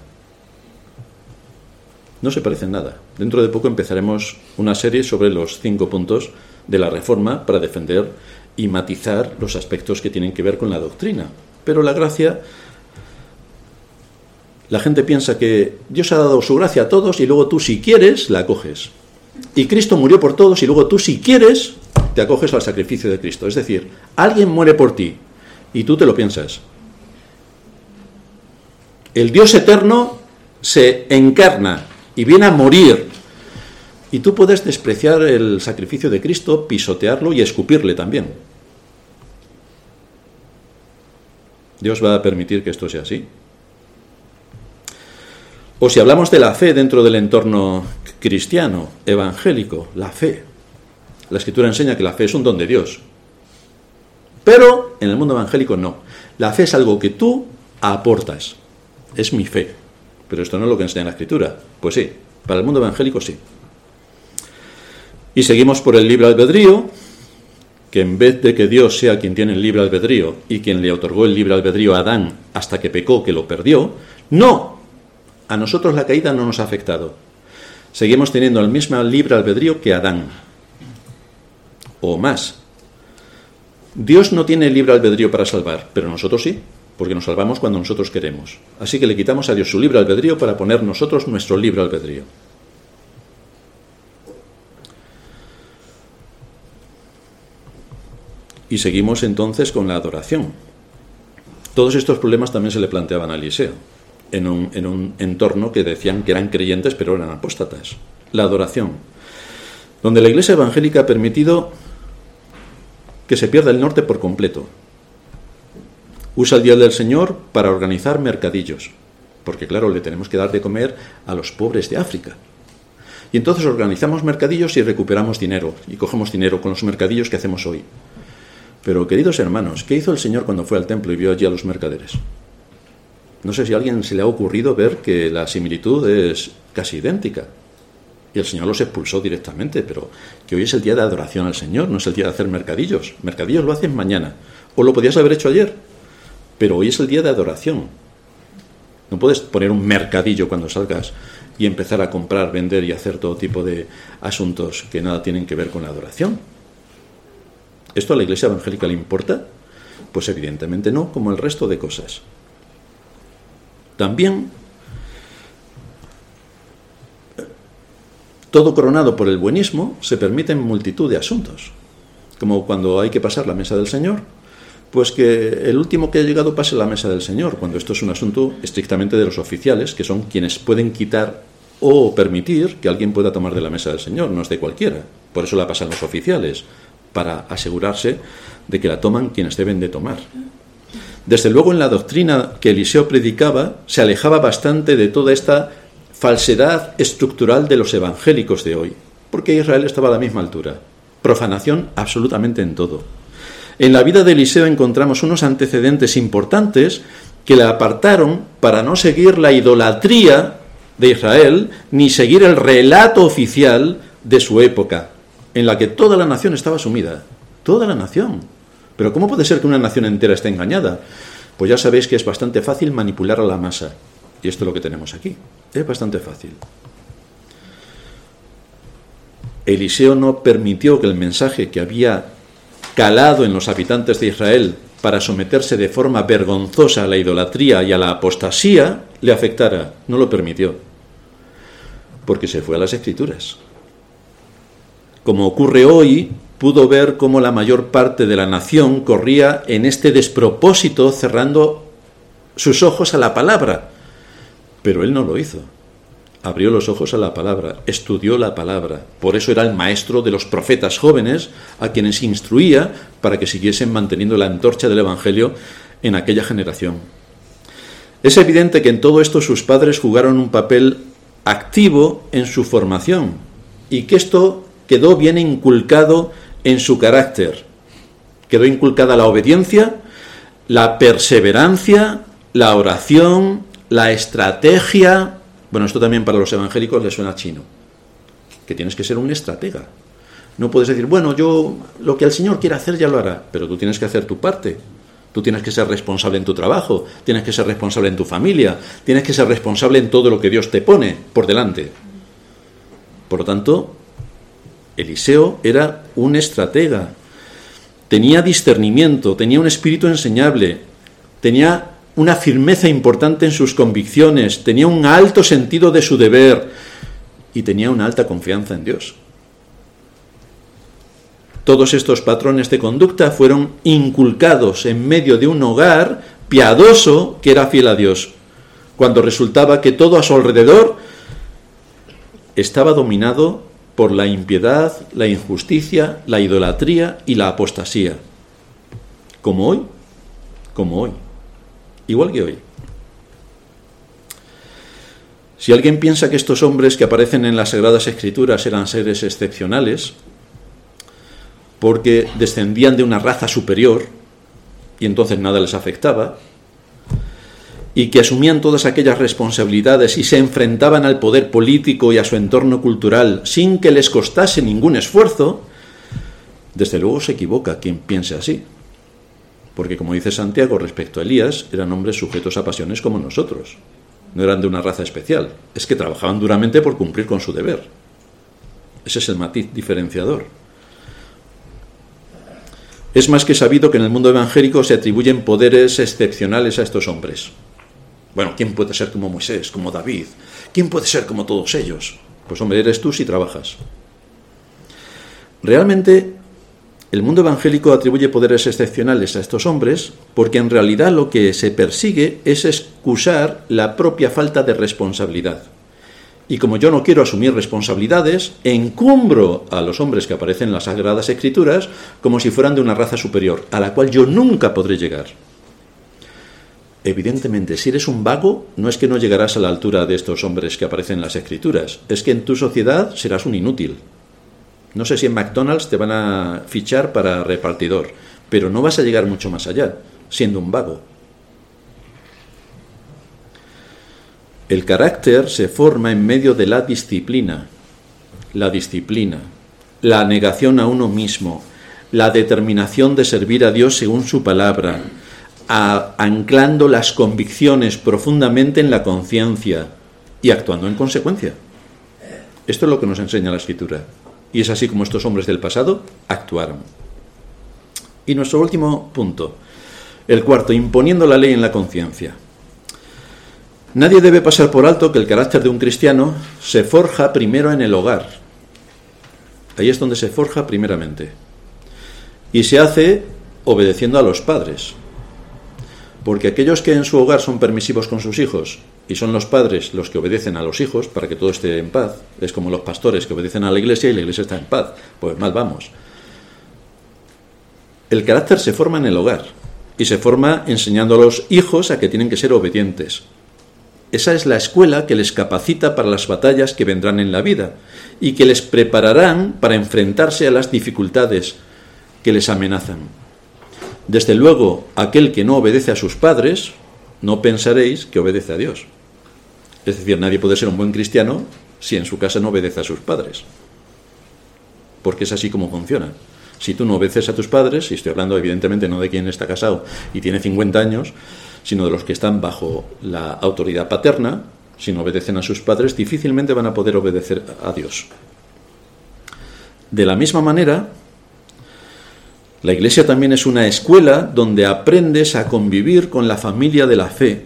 No se parecen nada. Dentro de poco empezaremos una serie sobre los cinco puntos de la Reforma para defender y matizar los aspectos que tienen que ver con la doctrina. Pero la gracia, la gente piensa que Dios ha dado su gracia a todos y luego tú si quieres la acoges. Y Cristo murió por todos y luego tú si quieres te acoges al sacrificio de Cristo. Es decir, alguien muere por ti y tú te lo piensas. El Dios eterno se encarna y viene a morir. Y tú puedes despreciar el sacrificio de Cristo, pisotearlo y escupirle también. Dios va a permitir que esto sea así. O si hablamos de la fe dentro del entorno cristiano, evangélico, la fe. La escritura enseña que la fe es un don de Dios. Pero en el mundo evangélico no. La fe es algo que tú aportas. Es mi fe. Pero esto no es lo que enseña la escritura. Pues sí, para el mundo evangélico sí. Y seguimos por el libre albedrío, que en vez de que Dios sea quien tiene el libre albedrío y quien le otorgó el libre albedrío a Adán hasta que pecó, que lo perdió, no, a nosotros la caída no nos ha afectado. Seguimos teniendo el mismo libre albedrío que Adán, o más. Dios no tiene libre albedrío para salvar, pero nosotros sí, porque nos salvamos cuando nosotros queremos. Así que le quitamos a Dios su libre albedrío para poner nosotros nuestro libre albedrío. Y seguimos entonces con la adoración. Todos estos problemas también se le planteaban a Eliseo, en un, en un entorno que decían que eran creyentes pero eran apóstatas. La adoración, donde la Iglesia evangélica ha permitido que se pierda el norte por completo. Usa el Día del Señor para organizar mercadillos, porque claro, le tenemos que dar de comer a los pobres de África. Y entonces organizamos mercadillos y recuperamos dinero, y cogemos dinero con los mercadillos que hacemos hoy. Pero, queridos hermanos, ¿qué hizo el Señor cuando fue al templo y vio allí a los mercaderes? No sé si a alguien se le ha ocurrido ver que la similitud es casi idéntica. Y el Señor los expulsó directamente, pero que hoy es el día de adoración al Señor, no es el día de hacer mercadillos. Mercadillos lo hacen mañana, o lo podías haber hecho ayer, pero hoy es el día de adoración. No puedes poner un mercadillo cuando salgas y empezar a comprar, vender y hacer todo tipo de asuntos que nada tienen que ver con la adoración. ¿Esto a la Iglesia evangélica le importa? Pues evidentemente no, como el resto de cosas. También, todo coronado por el buenismo, se permiten multitud de asuntos, como cuando hay que pasar la mesa del Señor, pues que el último que ha llegado pase la mesa del Señor, cuando esto es un asunto estrictamente de los oficiales, que son quienes pueden quitar o permitir que alguien pueda tomar de la mesa del Señor, no es de cualquiera. Por eso la pasan los oficiales, para asegurarse de que la toman quienes deben de tomar. Desde luego en la doctrina que Eliseo predicaba se alejaba bastante de toda esta falsedad estructural de los evangélicos de hoy, porque Israel estaba a la misma altura. Profanación absolutamente en todo. En la vida de Eliseo encontramos unos antecedentes importantes que le apartaron para no seguir la idolatría de Israel ni seguir el relato oficial de su época, en la que toda la nación estaba sumida. Toda la nación. Pero ¿cómo puede ser que una nación entera esté engañada? Pues ya sabéis que es bastante fácil manipular a la masa. Y esto es lo que tenemos aquí. Es bastante fácil. Eliseo no permitió que el mensaje que había calado en los habitantes de Israel para someterse de forma vergonzosa a la idolatría y a la apostasía le afectara. No lo permitió. Porque se fue a las escrituras como ocurre hoy, pudo ver cómo la mayor parte de la nación corría en este despropósito cerrando sus ojos a la palabra. Pero él no lo hizo. Abrió los ojos a la palabra, estudió la palabra. Por eso era el maestro de los profetas jóvenes a quienes instruía para que siguiesen manteniendo la antorcha del Evangelio en aquella generación. Es evidente que en todo esto sus padres jugaron un papel activo en su formación y que esto quedó bien inculcado en su carácter. Quedó inculcada la obediencia, la perseverancia, la oración, la estrategia. Bueno, esto también para los evangélicos les suena chino. Que tienes que ser un estratega. No puedes decir, bueno, yo lo que el Señor quiere hacer ya lo hará, pero tú tienes que hacer tu parte. Tú tienes que ser responsable en tu trabajo, tienes que ser responsable en tu familia, tienes que ser responsable en todo lo que Dios te pone por delante. Por lo tanto, Eliseo era un estratega, tenía discernimiento, tenía un espíritu enseñable, tenía una firmeza importante en sus convicciones, tenía un alto sentido de su deber y tenía una alta confianza en Dios. Todos estos patrones de conducta fueron inculcados en medio de un hogar piadoso que era fiel a Dios, cuando resultaba que todo a su alrededor estaba dominado por la impiedad, la injusticia, la idolatría y la apostasía. Como hoy, como hoy, igual que hoy. Si alguien piensa que estos hombres que aparecen en las Sagradas Escrituras eran seres excepcionales, porque descendían de una raza superior y entonces nada les afectaba, y que asumían todas aquellas responsabilidades y se enfrentaban al poder político y a su entorno cultural sin que les costase ningún esfuerzo, desde luego se equivoca quien piense así. Porque como dice Santiago respecto a Elías, eran hombres sujetos a pasiones como nosotros. No eran de una raza especial, es que trabajaban duramente por cumplir con su deber. Ese es el matiz diferenciador. Es más que sabido que en el mundo evangélico se atribuyen poderes excepcionales a estos hombres. Bueno, ¿quién puede ser como Moisés, como David? ¿Quién puede ser como todos ellos? Pues hombre, eres tú si trabajas. Realmente, el mundo evangélico atribuye poderes excepcionales a estos hombres porque en realidad lo que se persigue es excusar la propia falta de responsabilidad. Y como yo no quiero asumir responsabilidades, encumbro a los hombres que aparecen en las Sagradas Escrituras como si fueran de una raza superior, a la cual yo nunca podré llegar. Evidentemente, si eres un vago, no es que no llegarás a la altura de estos hombres que aparecen en las Escrituras, es que en tu sociedad serás un inútil. No sé si en McDonald's te van a fichar para repartidor, pero no vas a llegar mucho más allá, siendo un vago. El carácter se forma en medio de la disciplina, la disciplina, la negación a uno mismo, la determinación de servir a Dios según su palabra, anclando las convicciones profundamente en la conciencia y actuando en consecuencia. Esto es lo que nos enseña la escritura. Y es así como estos hombres del pasado actuaron. Y nuestro último punto, el cuarto, imponiendo la ley en la conciencia. Nadie debe pasar por alto que el carácter de un cristiano se forja primero en el hogar. Ahí es donde se forja primeramente. Y se hace obedeciendo a los padres. Porque aquellos que en su hogar son permisivos con sus hijos y son los padres los que obedecen a los hijos para que todo esté en paz, es como los pastores que obedecen a la iglesia y la iglesia está en paz, pues mal vamos. El carácter se forma en el hogar y se forma enseñando a los hijos a que tienen que ser obedientes. Esa es la escuela que les capacita para las batallas que vendrán en la vida y que les prepararán para enfrentarse a las dificultades que les amenazan. Desde luego, aquel que no obedece a sus padres, no pensaréis que obedece a Dios. Es decir, nadie puede ser un buen cristiano si en su casa no obedece a sus padres. Porque es así como funciona. Si tú no obedeces a tus padres, y estoy hablando evidentemente no de quien está casado y tiene 50 años, sino de los que están bajo la autoridad paterna, si no obedecen a sus padres, difícilmente van a poder obedecer a Dios. De la misma manera, la iglesia también es una escuela donde aprendes a convivir con la familia de la fe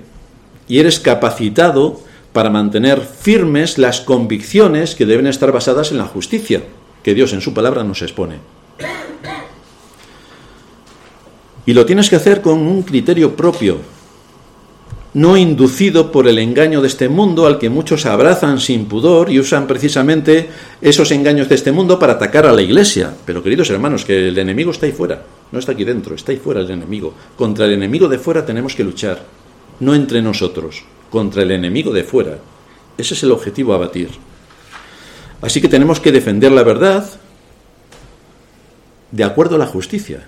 y eres capacitado para mantener firmes las convicciones que deben estar basadas en la justicia que Dios en su palabra nos expone. Y lo tienes que hacer con un criterio propio, no inducido por el engaño de este mundo al que muchos abrazan sin pudor y usan precisamente esos engaños de este mundo para atacar a la iglesia. Pero queridos hermanos, que el enemigo está ahí fuera, no está aquí dentro, está ahí fuera el enemigo. Contra el enemigo de fuera tenemos que luchar, no entre nosotros, contra el enemigo de fuera. Ese es el objetivo a batir. Así que tenemos que defender la verdad de acuerdo a la justicia.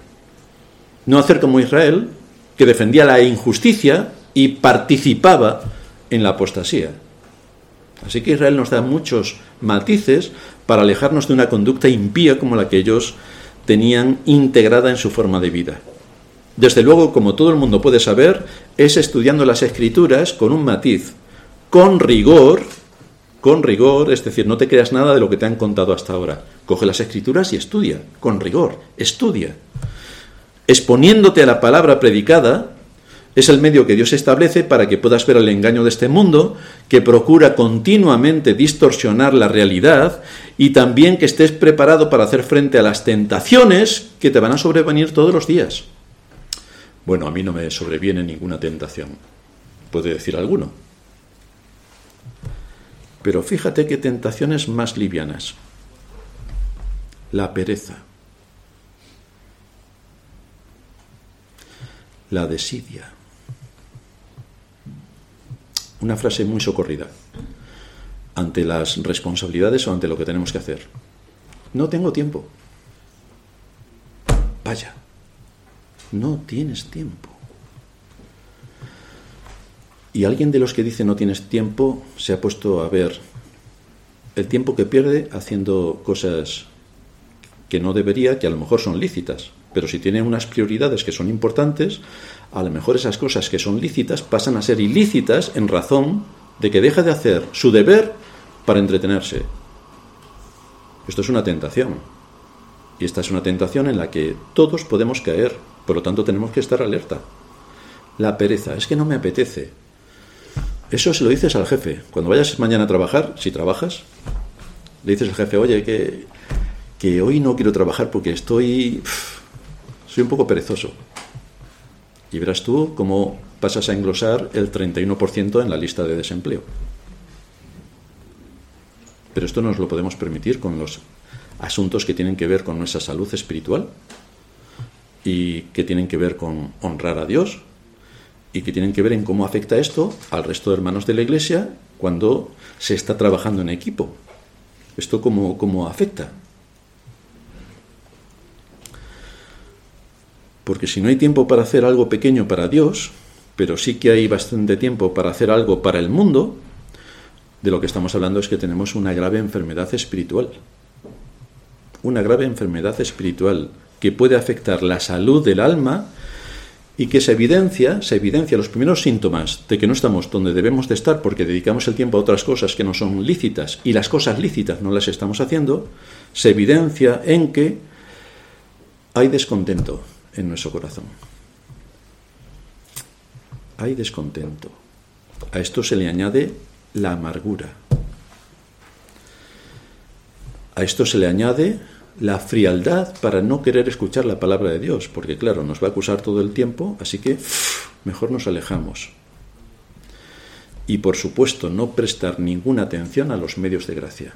No hacer como Israel, que defendía la injusticia y participaba en la apostasía. Así que Israel nos da muchos matices para alejarnos de una conducta impía como la que ellos tenían integrada en su forma de vida. Desde luego, como todo el mundo puede saber, es estudiando las escrituras con un matiz, con rigor, con rigor, es decir, no te creas nada de lo que te han contado hasta ahora. Coge las escrituras y estudia, con rigor, estudia. Exponiéndote a la palabra predicada, es el medio que Dios establece para que puedas ver el engaño de este mundo, que procura continuamente distorsionar la realidad y también que estés preparado para hacer frente a las tentaciones que te van a sobrevenir todos los días. Bueno, a mí no me sobreviene ninguna tentación, puede decir alguno. Pero fíjate qué tentaciones más livianas. La pereza. La desidia una frase muy socorrida ante las responsabilidades o ante lo que tenemos que hacer. No tengo tiempo. Vaya, no tienes tiempo. Y alguien de los que dice no tienes tiempo se ha puesto a ver el tiempo que pierde haciendo cosas que no debería, que a lo mejor son lícitas, pero si tiene unas prioridades que son importantes, a lo mejor esas cosas que son lícitas pasan a ser ilícitas en razón de que deja de hacer su deber para entretenerse. Esto es una tentación. Y esta es una tentación en la que todos podemos caer, por lo tanto tenemos que estar alerta. La pereza, es que no me apetece. Eso se lo dices al jefe. Cuando vayas mañana a trabajar, si trabajas, le dices al jefe, oye, que, que hoy no quiero trabajar porque estoy... soy un poco perezoso. Y verás tú cómo pasas a englosar el 31% en la lista de desempleo. Pero esto nos lo podemos permitir con los asuntos que tienen que ver con nuestra salud espiritual y que tienen que ver con honrar a Dios y que tienen que ver en cómo afecta esto al resto de hermanos de la iglesia cuando se está trabajando en equipo. Esto cómo, cómo afecta. Porque si no hay tiempo para hacer algo pequeño para Dios, pero sí que hay bastante tiempo para hacer algo para el mundo, de lo que estamos hablando es que tenemos una grave enfermedad espiritual. Una grave enfermedad espiritual que puede afectar la salud del alma y que se evidencia, se evidencia los primeros síntomas de que no estamos donde debemos de estar porque dedicamos el tiempo a otras cosas que no son lícitas y las cosas lícitas no las estamos haciendo, se evidencia en que hay descontento en nuestro corazón. Hay descontento. A esto se le añade la amargura. A esto se le añade la frialdad para no querer escuchar la palabra de Dios, porque claro, nos va a acusar todo el tiempo, así que mejor nos alejamos. Y por supuesto, no prestar ninguna atención a los medios de gracia.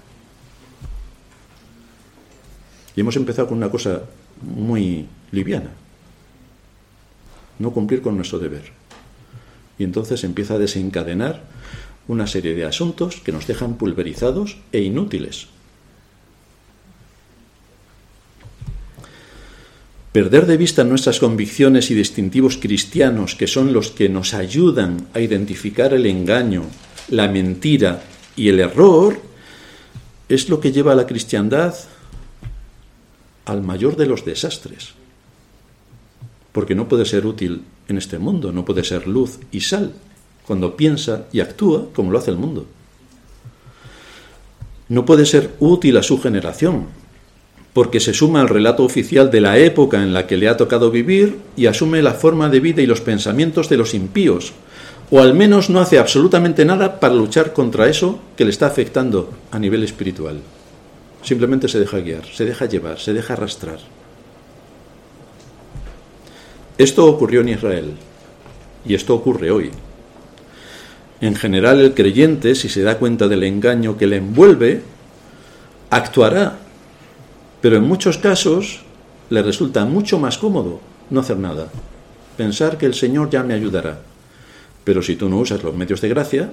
Y hemos empezado con una cosa muy liviana, no cumplir con nuestro deber. Y entonces empieza a desencadenar una serie de asuntos que nos dejan pulverizados e inútiles. Perder de vista nuestras convicciones y distintivos cristianos, que son los que nos ayudan a identificar el engaño, la mentira y el error, es lo que lleva a la cristiandad al mayor de los desastres. Porque no puede ser útil en este mundo, no puede ser luz y sal cuando piensa y actúa como lo hace el mundo. No puede ser útil a su generación, porque se suma al relato oficial de la época en la que le ha tocado vivir y asume la forma de vida y los pensamientos de los impíos, o al menos no hace absolutamente nada para luchar contra eso que le está afectando a nivel espiritual. Simplemente se deja guiar, se deja llevar, se deja arrastrar. Esto ocurrió en Israel y esto ocurre hoy. En general, el creyente, si se da cuenta del engaño que le envuelve, actuará. Pero en muchos casos le resulta mucho más cómodo no hacer nada. Pensar que el Señor ya me ayudará. Pero si tú no usas los medios de gracia,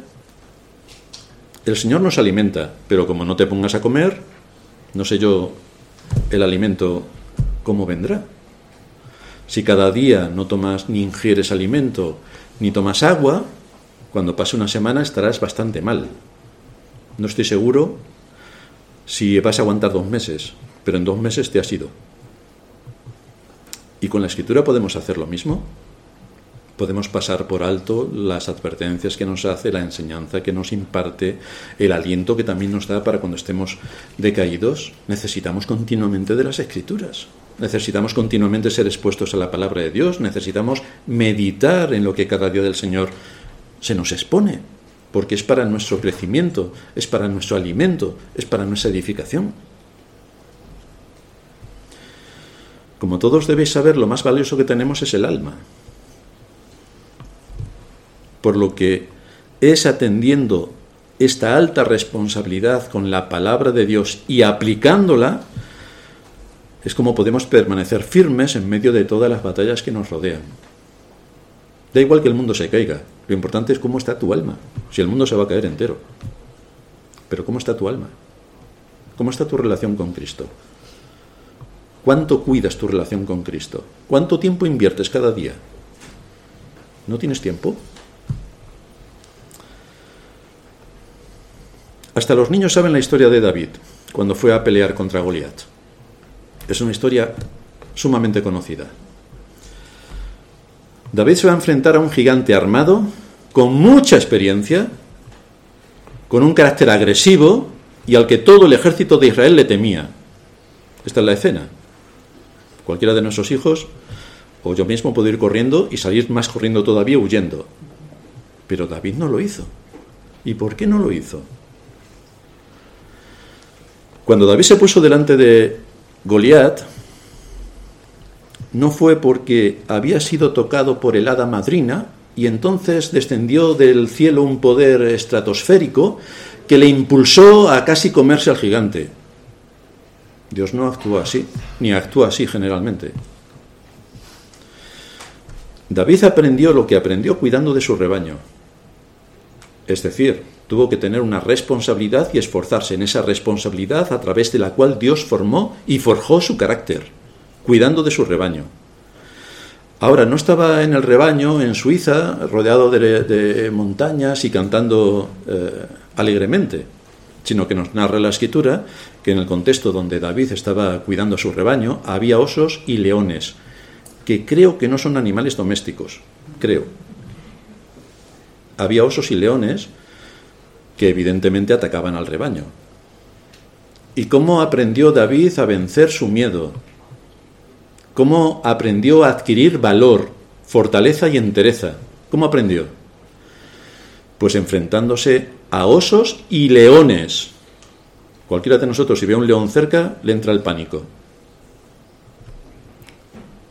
el Señor nos alimenta, pero como no te pongas a comer, no sé yo el alimento cómo vendrá. Si cada día no tomas ni ingieres alimento, ni tomas agua, cuando pase una semana estarás bastante mal. No estoy seguro si vas a aguantar dos meses, pero en dos meses te has ido. ¿Y con la escritura podemos hacer lo mismo? Podemos pasar por alto las advertencias que nos hace, la enseñanza que nos imparte, el aliento que también nos da para cuando estemos decaídos. Necesitamos continuamente de las escrituras. Necesitamos continuamente ser expuestos a la palabra de Dios. Necesitamos meditar en lo que cada día del Señor se nos expone, porque es para nuestro crecimiento, es para nuestro alimento, es para nuestra edificación. Como todos debéis saber, lo más valioso que tenemos es el alma. Por lo que es atendiendo esta alta responsabilidad con la palabra de Dios y aplicándola, es como podemos permanecer firmes en medio de todas las batallas que nos rodean. Da igual que el mundo se caiga, lo importante es cómo está tu alma. Si el mundo se va a caer entero. Pero ¿cómo está tu alma? ¿Cómo está tu relación con Cristo? ¿Cuánto cuidas tu relación con Cristo? ¿Cuánto tiempo inviertes cada día? ¿No tienes tiempo? Hasta los niños saben la historia de David cuando fue a pelear contra Goliat. Es una historia sumamente conocida. David se va a enfrentar a un gigante armado, con mucha experiencia, con un carácter agresivo y al que todo el ejército de Israel le temía. Esta es la escena. Cualquiera de nuestros hijos o yo mismo puedo ir corriendo y salir más corriendo todavía huyendo. Pero David no lo hizo. ¿Y por qué no lo hizo? Cuando David se puso delante de Goliat, no fue porque había sido tocado por el hada madrina y entonces descendió del cielo un poder estratosférico que le impulsó a casi comerse al gigante. Dios no actúa así, ni actúa así generalmente. David aprendió lo que aprendió cuidando de su rebaño. Es decir, tuvo que tener una responsabilidad y esforzarse en esa responsabilidad a través de la cual Dios formó y forjó su carácter, cuidando de su rebaño. Ahora, no estaba en el rebaño en Suiza, rodeado de, montañas y cantando eh, alegremente, sino que nos narra la escritura que en el contexto donde David estaba cuidando a su rebaño había osos y leones, que creo que no son animales domésticos, creo. Había osos y leones que evidentemente atacaban al rebaño. ¿Y cómo aprendió David a vencer su miedo? ¿Cómo aprendió a adquirir valor, fortaleza y entereza? ¿Cómo aprendió? Pues enfrentándose a osos y leones. Cualquiera de nosotros, si ve a un león cerca, le entra el pánico.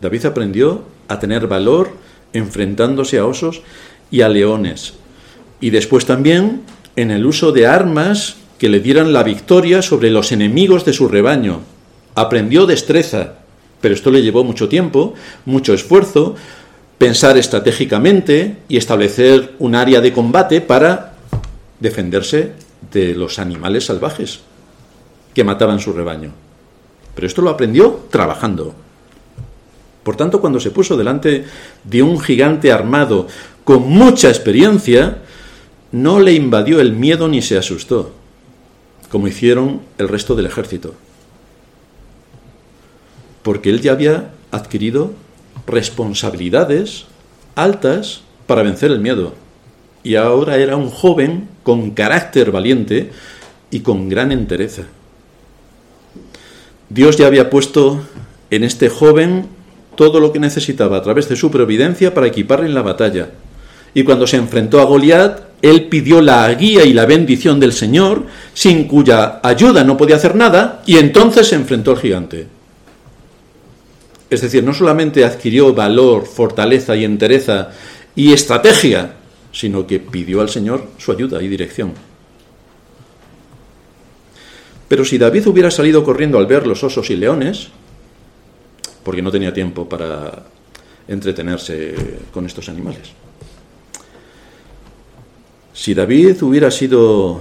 David aprendió a tener valor enfrentándose a osos y a leones. Y después también en el uso de armas que le dieran la victoria sobre los enemigos de su rebaño. Aprendió destreza, pero esto le llevó mucho tiempo, mucho esfuerzo, pensar estratégicamente y establecer un área de combate para defenderse de los animales salvajes que mataban su rebaño. Pero esto lo aprendió trabajando. Por tanto, cuando se puso delante de un gigante armado con mucha experiencia, no le invadió el miedo ni se asustó, como hicieron el resto del ejército, porque él ya había adquirido responsabilidades altas para vencer el miedo, y ahora era un joven con carácter valiente y con gran entereza. Dios ya había puesto en este joven todo lo que necesitaba a través de su providencia para equiparle en la batalla. Y cuando se enfrentó a Goliat, él pidió la guía y la bendición del Señor, sin cuya ayuda no podía hacer nada, y entonces se enfrentó al gigante. Es decir, no solamente adquirió valor, fortaleza y entereza y estrategia, sino que pidió al Señor su ayuda y dirección. Pero si David hubiera salido corriendo al ver los osos y leones, porque no tenía tiempo para entretenerse con estos animales. Si David hubiera sido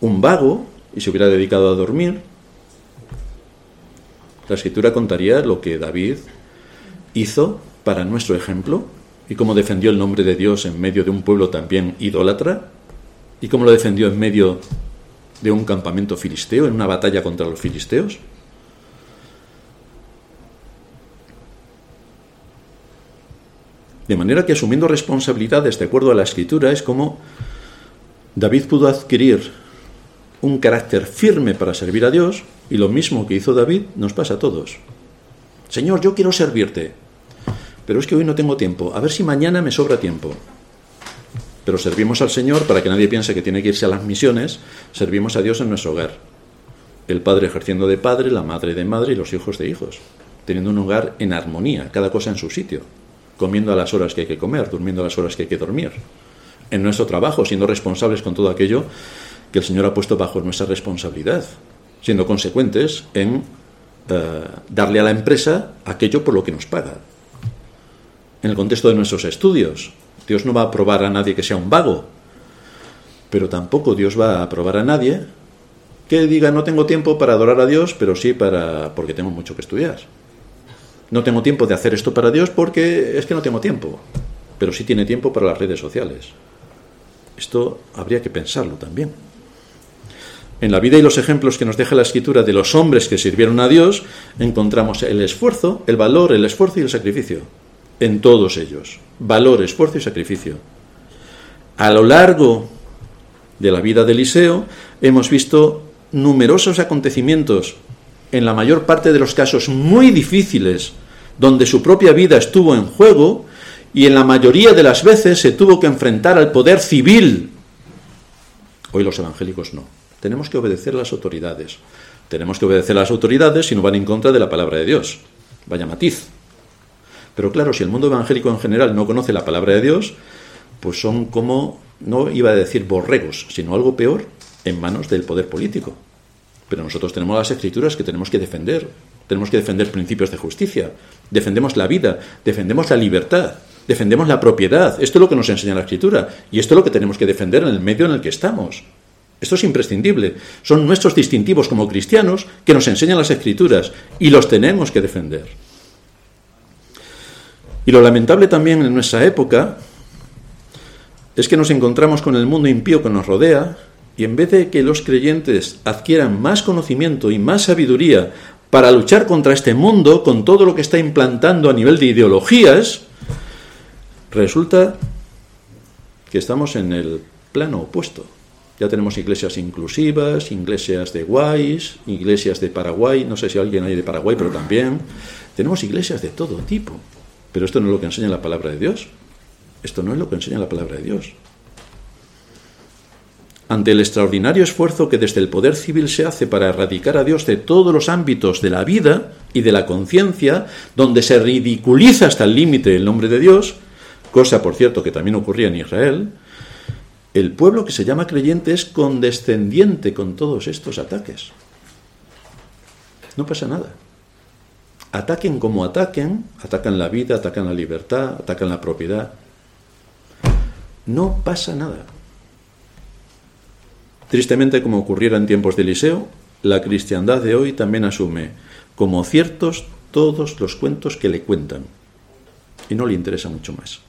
un vago y se hubiera dedicado a dormir, la escritura contaría lo que David hizo para nuestro ejemplo y cómo defendió el nombre de Dios en medio de un pueblo también idólatra y cómo lo defendió en medio de un campamento filisteo, en una batalla contra los filisteos. De manera que asumiendo responsabilidades de acuerdo a la escritura es como David pudo adquirir un carácter firme para servir a Dios y lo mismo que hizo David nos pasa a todos. Señor, yo quiero servirte, pero es que hoy no tengo tiempo, a ver si mañana me sobra tiempo. Pero servimos al Señor para que nadie piense que tiene que irse a las misiones, servimos a Dios en nuestro hogar. El padre ejerciendo de padre, la madre de madre y los hijos de hijos, teniendo un hogar en armonía, cada cosa en su sitio comiendo a las horas que hay que comer, durmiendo a las horas que hay que dormir. En nuestro trabajo, siendo responsables con todo aquello que el Señor ha puesto bajo nuestra responsabilidad, siendo consecuentes en eh, darle a la empresa aquello por lo que nos paga. En el contexto de nuestros estudios, Dios no va a aprobar a nadie que sea un vago, pero tampoco Dios va a aprobar a nadie que diga no tengo tiempo para adorar a Dios, pero sí para porque tengo mucho que estudiar. No tengo tiempo de hacer esto para Dios porque es que no tengo tiempo, pero sí tiene tiempo para las redes sociales. Esto habría que pensarlo también. En la vida y los ejemplos que nos deja la escritura de los hombres que sirvieron a Dios, encontramos el esfuerzo, el valor, el esfuerzo y el sacrificio. En todos ellos. Valor, esfuerzo y sacrificio. A lo largo de la vida de Eliseo hemos visto numerosos acontecimientos en la mayor parte de los casos muy difíciles, donde su propia vida estuvo en juego, y en la mayoría de las veces se tuvo que enfrentar al poder civil. Hoy los evangélicos no. Tenemos que obedecer a las autoridades. Tenemos que obedecer a las autoridades si no van en contra de la palabra de Dios. Vaya matiz. Pero claro, si el mundo evangélico en general no conoce la palabra de Dios, pues son como, no iba a decir borregos, sino algo peor, en manos del poder político. Pero nosotros tenemos las escrituras que tenemos que defender. Tenemos que defender principios de justicia. Defendemos la vida, defendemos la libertad, defendemos la propiedad. Esto es lo que nos enseña la escritura. Y esto es lo que tenemos que defender en el medio en el que estamos. Esto es imprescindible. Son nuestros distintivos como cristianos que nos enseñan las escrituras y los tenemos que defender. Y lo lamentable también en nuestra época es que nos encontramos con el mundo impío que nos rodea y en vez de que los creyentes adquieran más conocimiento y más sabiduría para luchar contra este mundo, con todo lo que está implantando a nivel de ideologías, resulta que estamos en el plano opuesto. Ya tenemos iglesias inclusivas, iglesias de guays, iglesias de Paraguay, no sé si alguien hay de Paraguay, pero también. Tenemos iglesias de todo tipo. Pero esto no es lo que enseña la palabra de Dios. Esto no es lo que enseña la palabra de Dios ante el extraordinario esfuerzo que desde el poder civil se hace para erradicar a Dios de todos los ámbitos de la vida y de la conciencia, donde se ridiculiza hasta el límite el nombre de Dios, cosa por cierto que también ocurría en Israel, el pueblo que se llama creyente es condescendiente con todos estos ataques. No pasa nada. Ataquen como ataquen, atacan la vida, atacan la libertad, atacan la propiedad. No pasa nada. Tristemente, como ocurriera en tiempos de Eliseo, la cristiandad de hoy también asume como ciertos todos los cuentos que le cuentan y no le interesa mucho más.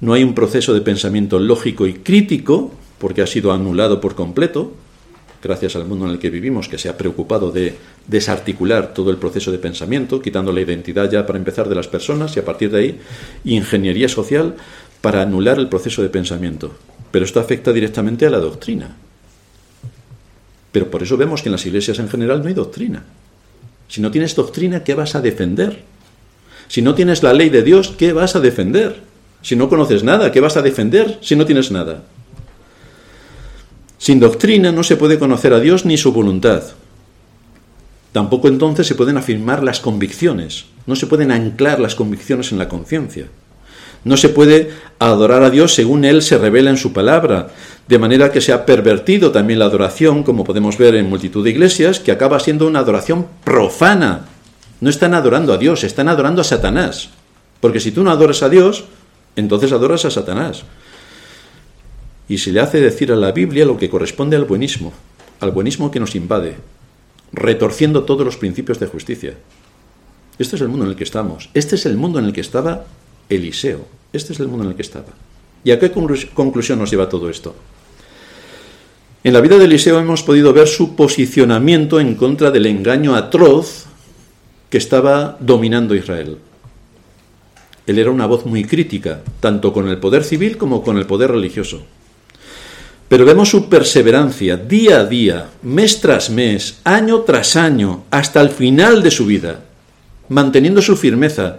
No hay un proceso de pensamiento lógico y crítico, porque ha sido anulado por completo, gracias al mundo en el que vivimos, que se ha preocupado de desarticular todo el proceso de pensamiento, quitando la identidad ya para empezar de las personas y a partir de ahí ingeniería social para anular el proceso de pensamiento. Pero esto afecta directamente a la doctrina. Pero por eso vemos que en las iglesias en general no hay doctrina. Si no tienes doctrina, ¿qué vas a defender? Si no tienes la ley de Dios, ¿qué vas a defender? Si no conoces nada, ¿qué vas a defender si no tienes nada? Sin doctrina no se puede conocer a Dios ni su voluntad. Tampoco entonces se pueden afirmar las convicciones, no se pueden anclar las convicciones en la conciencia. No se puede adorar a Dios según Él se revela en su palabra, de manera que se ha pervertido también la adoración, como podemos ver en multitud de iglesias, que acaba siendo una adoración profana. No están adorando a Dios, están adorando a Satanás. Porque si tú no adoras a Dios, entonces adoras a Satanás. Y se le hace decir a la Biblia lo que corresponde al buenismo, al buenismo que nos invade, retorciendo todos los principios de justicia. Este es el mundo en el que estamos. Este es el mundo en el que estaba Eliseo. Este es el mundo en el que estaba. ¿Y a qué conclusión nos lleva todo esto? En la vida de Eliseo hemos podido ver su posicionamiento en contra del engaño atroz que estaba dominando Israel. Él era una voz muy crítica, tanto con el poder civil como con el poder religioso. Pero vemos su perseverancia día a día, mes tras mes, año tras año, hasta el final de su vida, manteniendo su firmeza,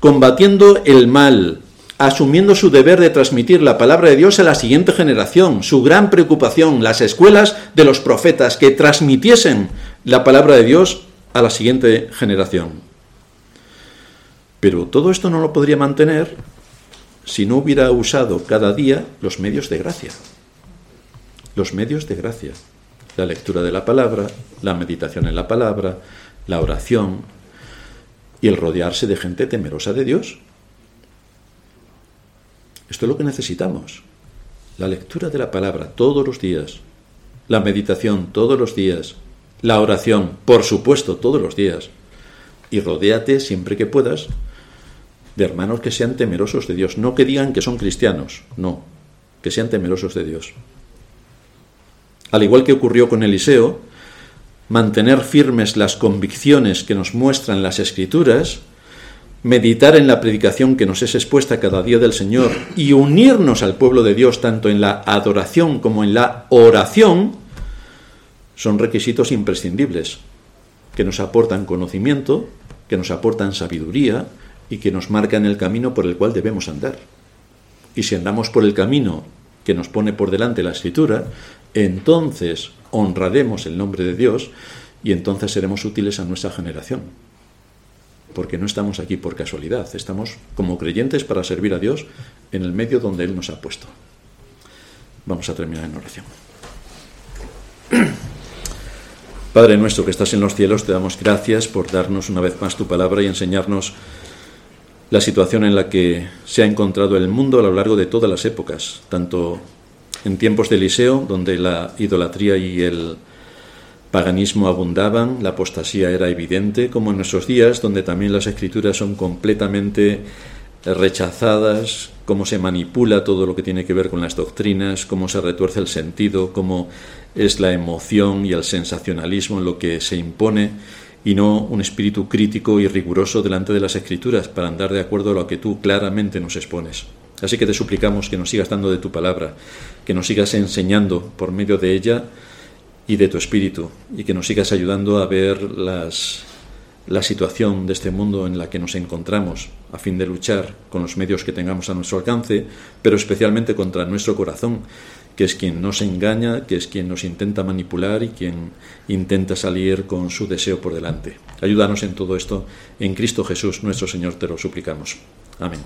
combatiendo el mal, asumiendo su deber de transmitir la palabra de Dios a la siguiente generación, su gran preocupación, las escuelas de los profetas que transmitiesen la palabra de Dios a la siguiente generación. Pero todo esto no lo podría mantener si no hubiera usado cada día los medios de gracia. Los medios de gracia. La lectura de la palabra, la meditación en la palabra, la oración, y el rodearse de gente temerosa de Dios. Esto es lo que necesitamos. La lectura de la palabra todos los días, la meditación todos los días, la oración, por supuesto, todos los días. Y rodéate siempre que puedas de hermanos que sean temerosos de Dios, no que digan que son cristianos, no, que sean temerosos de Dios. Al igual que ocurrió con Eliseo, mantener firmes las convicciones que nos muestran las escrituras, meditar en la predicación que nos es expuesta cada día del Señor y unirnos al pueblo de Dios tanto en la adoración como en la oración, son requisitos imprescindibles. que nos aportan conocimiento, que nos aportan sabiduría y que nos marcan el camino por el cual debemos andar. Y si andamos por el camino que nos pone por delante la escritura, entonces honraremos el nombre de Dios y entonces seremos útiles a nuestra generación. Porque no estamos aquí por casualidad, estamos como creyentes para servir a Dios en el medio donde Él nos ha puesto. Vamos a terminar en oración. [CLEARS THROAT] Padre nuestro que estás en los cielos, te damos gracias por darnos una vez más tu palabra y enseñarnos la situación en la que se ha encontrado el mundo a lo largo de todas las épocas, tanto en tiempos de Eliseo, donde la idolatría y el paganismo abundaban, la apostasía era evidente, como en nuestros días, donde también las escrituras son completamente rechazadas, cómo se manipula todo lo que tiene que ver con las doctrinas, cómo se retuerce el sentido, cómo es la emoción y el sensacionalismo lo que se impone y no un espíritu crítico y riguroso delante de las escrituras para andar de acuerdo a lo que tú claramente nos expones. Así que te suplicamos que nos sigas dando de tu palabra, que nos sigas enseñando por medio de ella y de tu espíritu, y que nos sigas ayudando a ver las la situación de este mundo en la que nos encontramos a fin de luchar con los medios que tengamos a nuestro alcance, pero especialmente contra nuestro corazón, que es quien nos engaña, que es quien nos intenta manipular y quien intenta salir con su deseo por delante. Ayúdanos en todo esto. En Cristo Jesús, nuestro Señor, te lo suplicamos. Amén.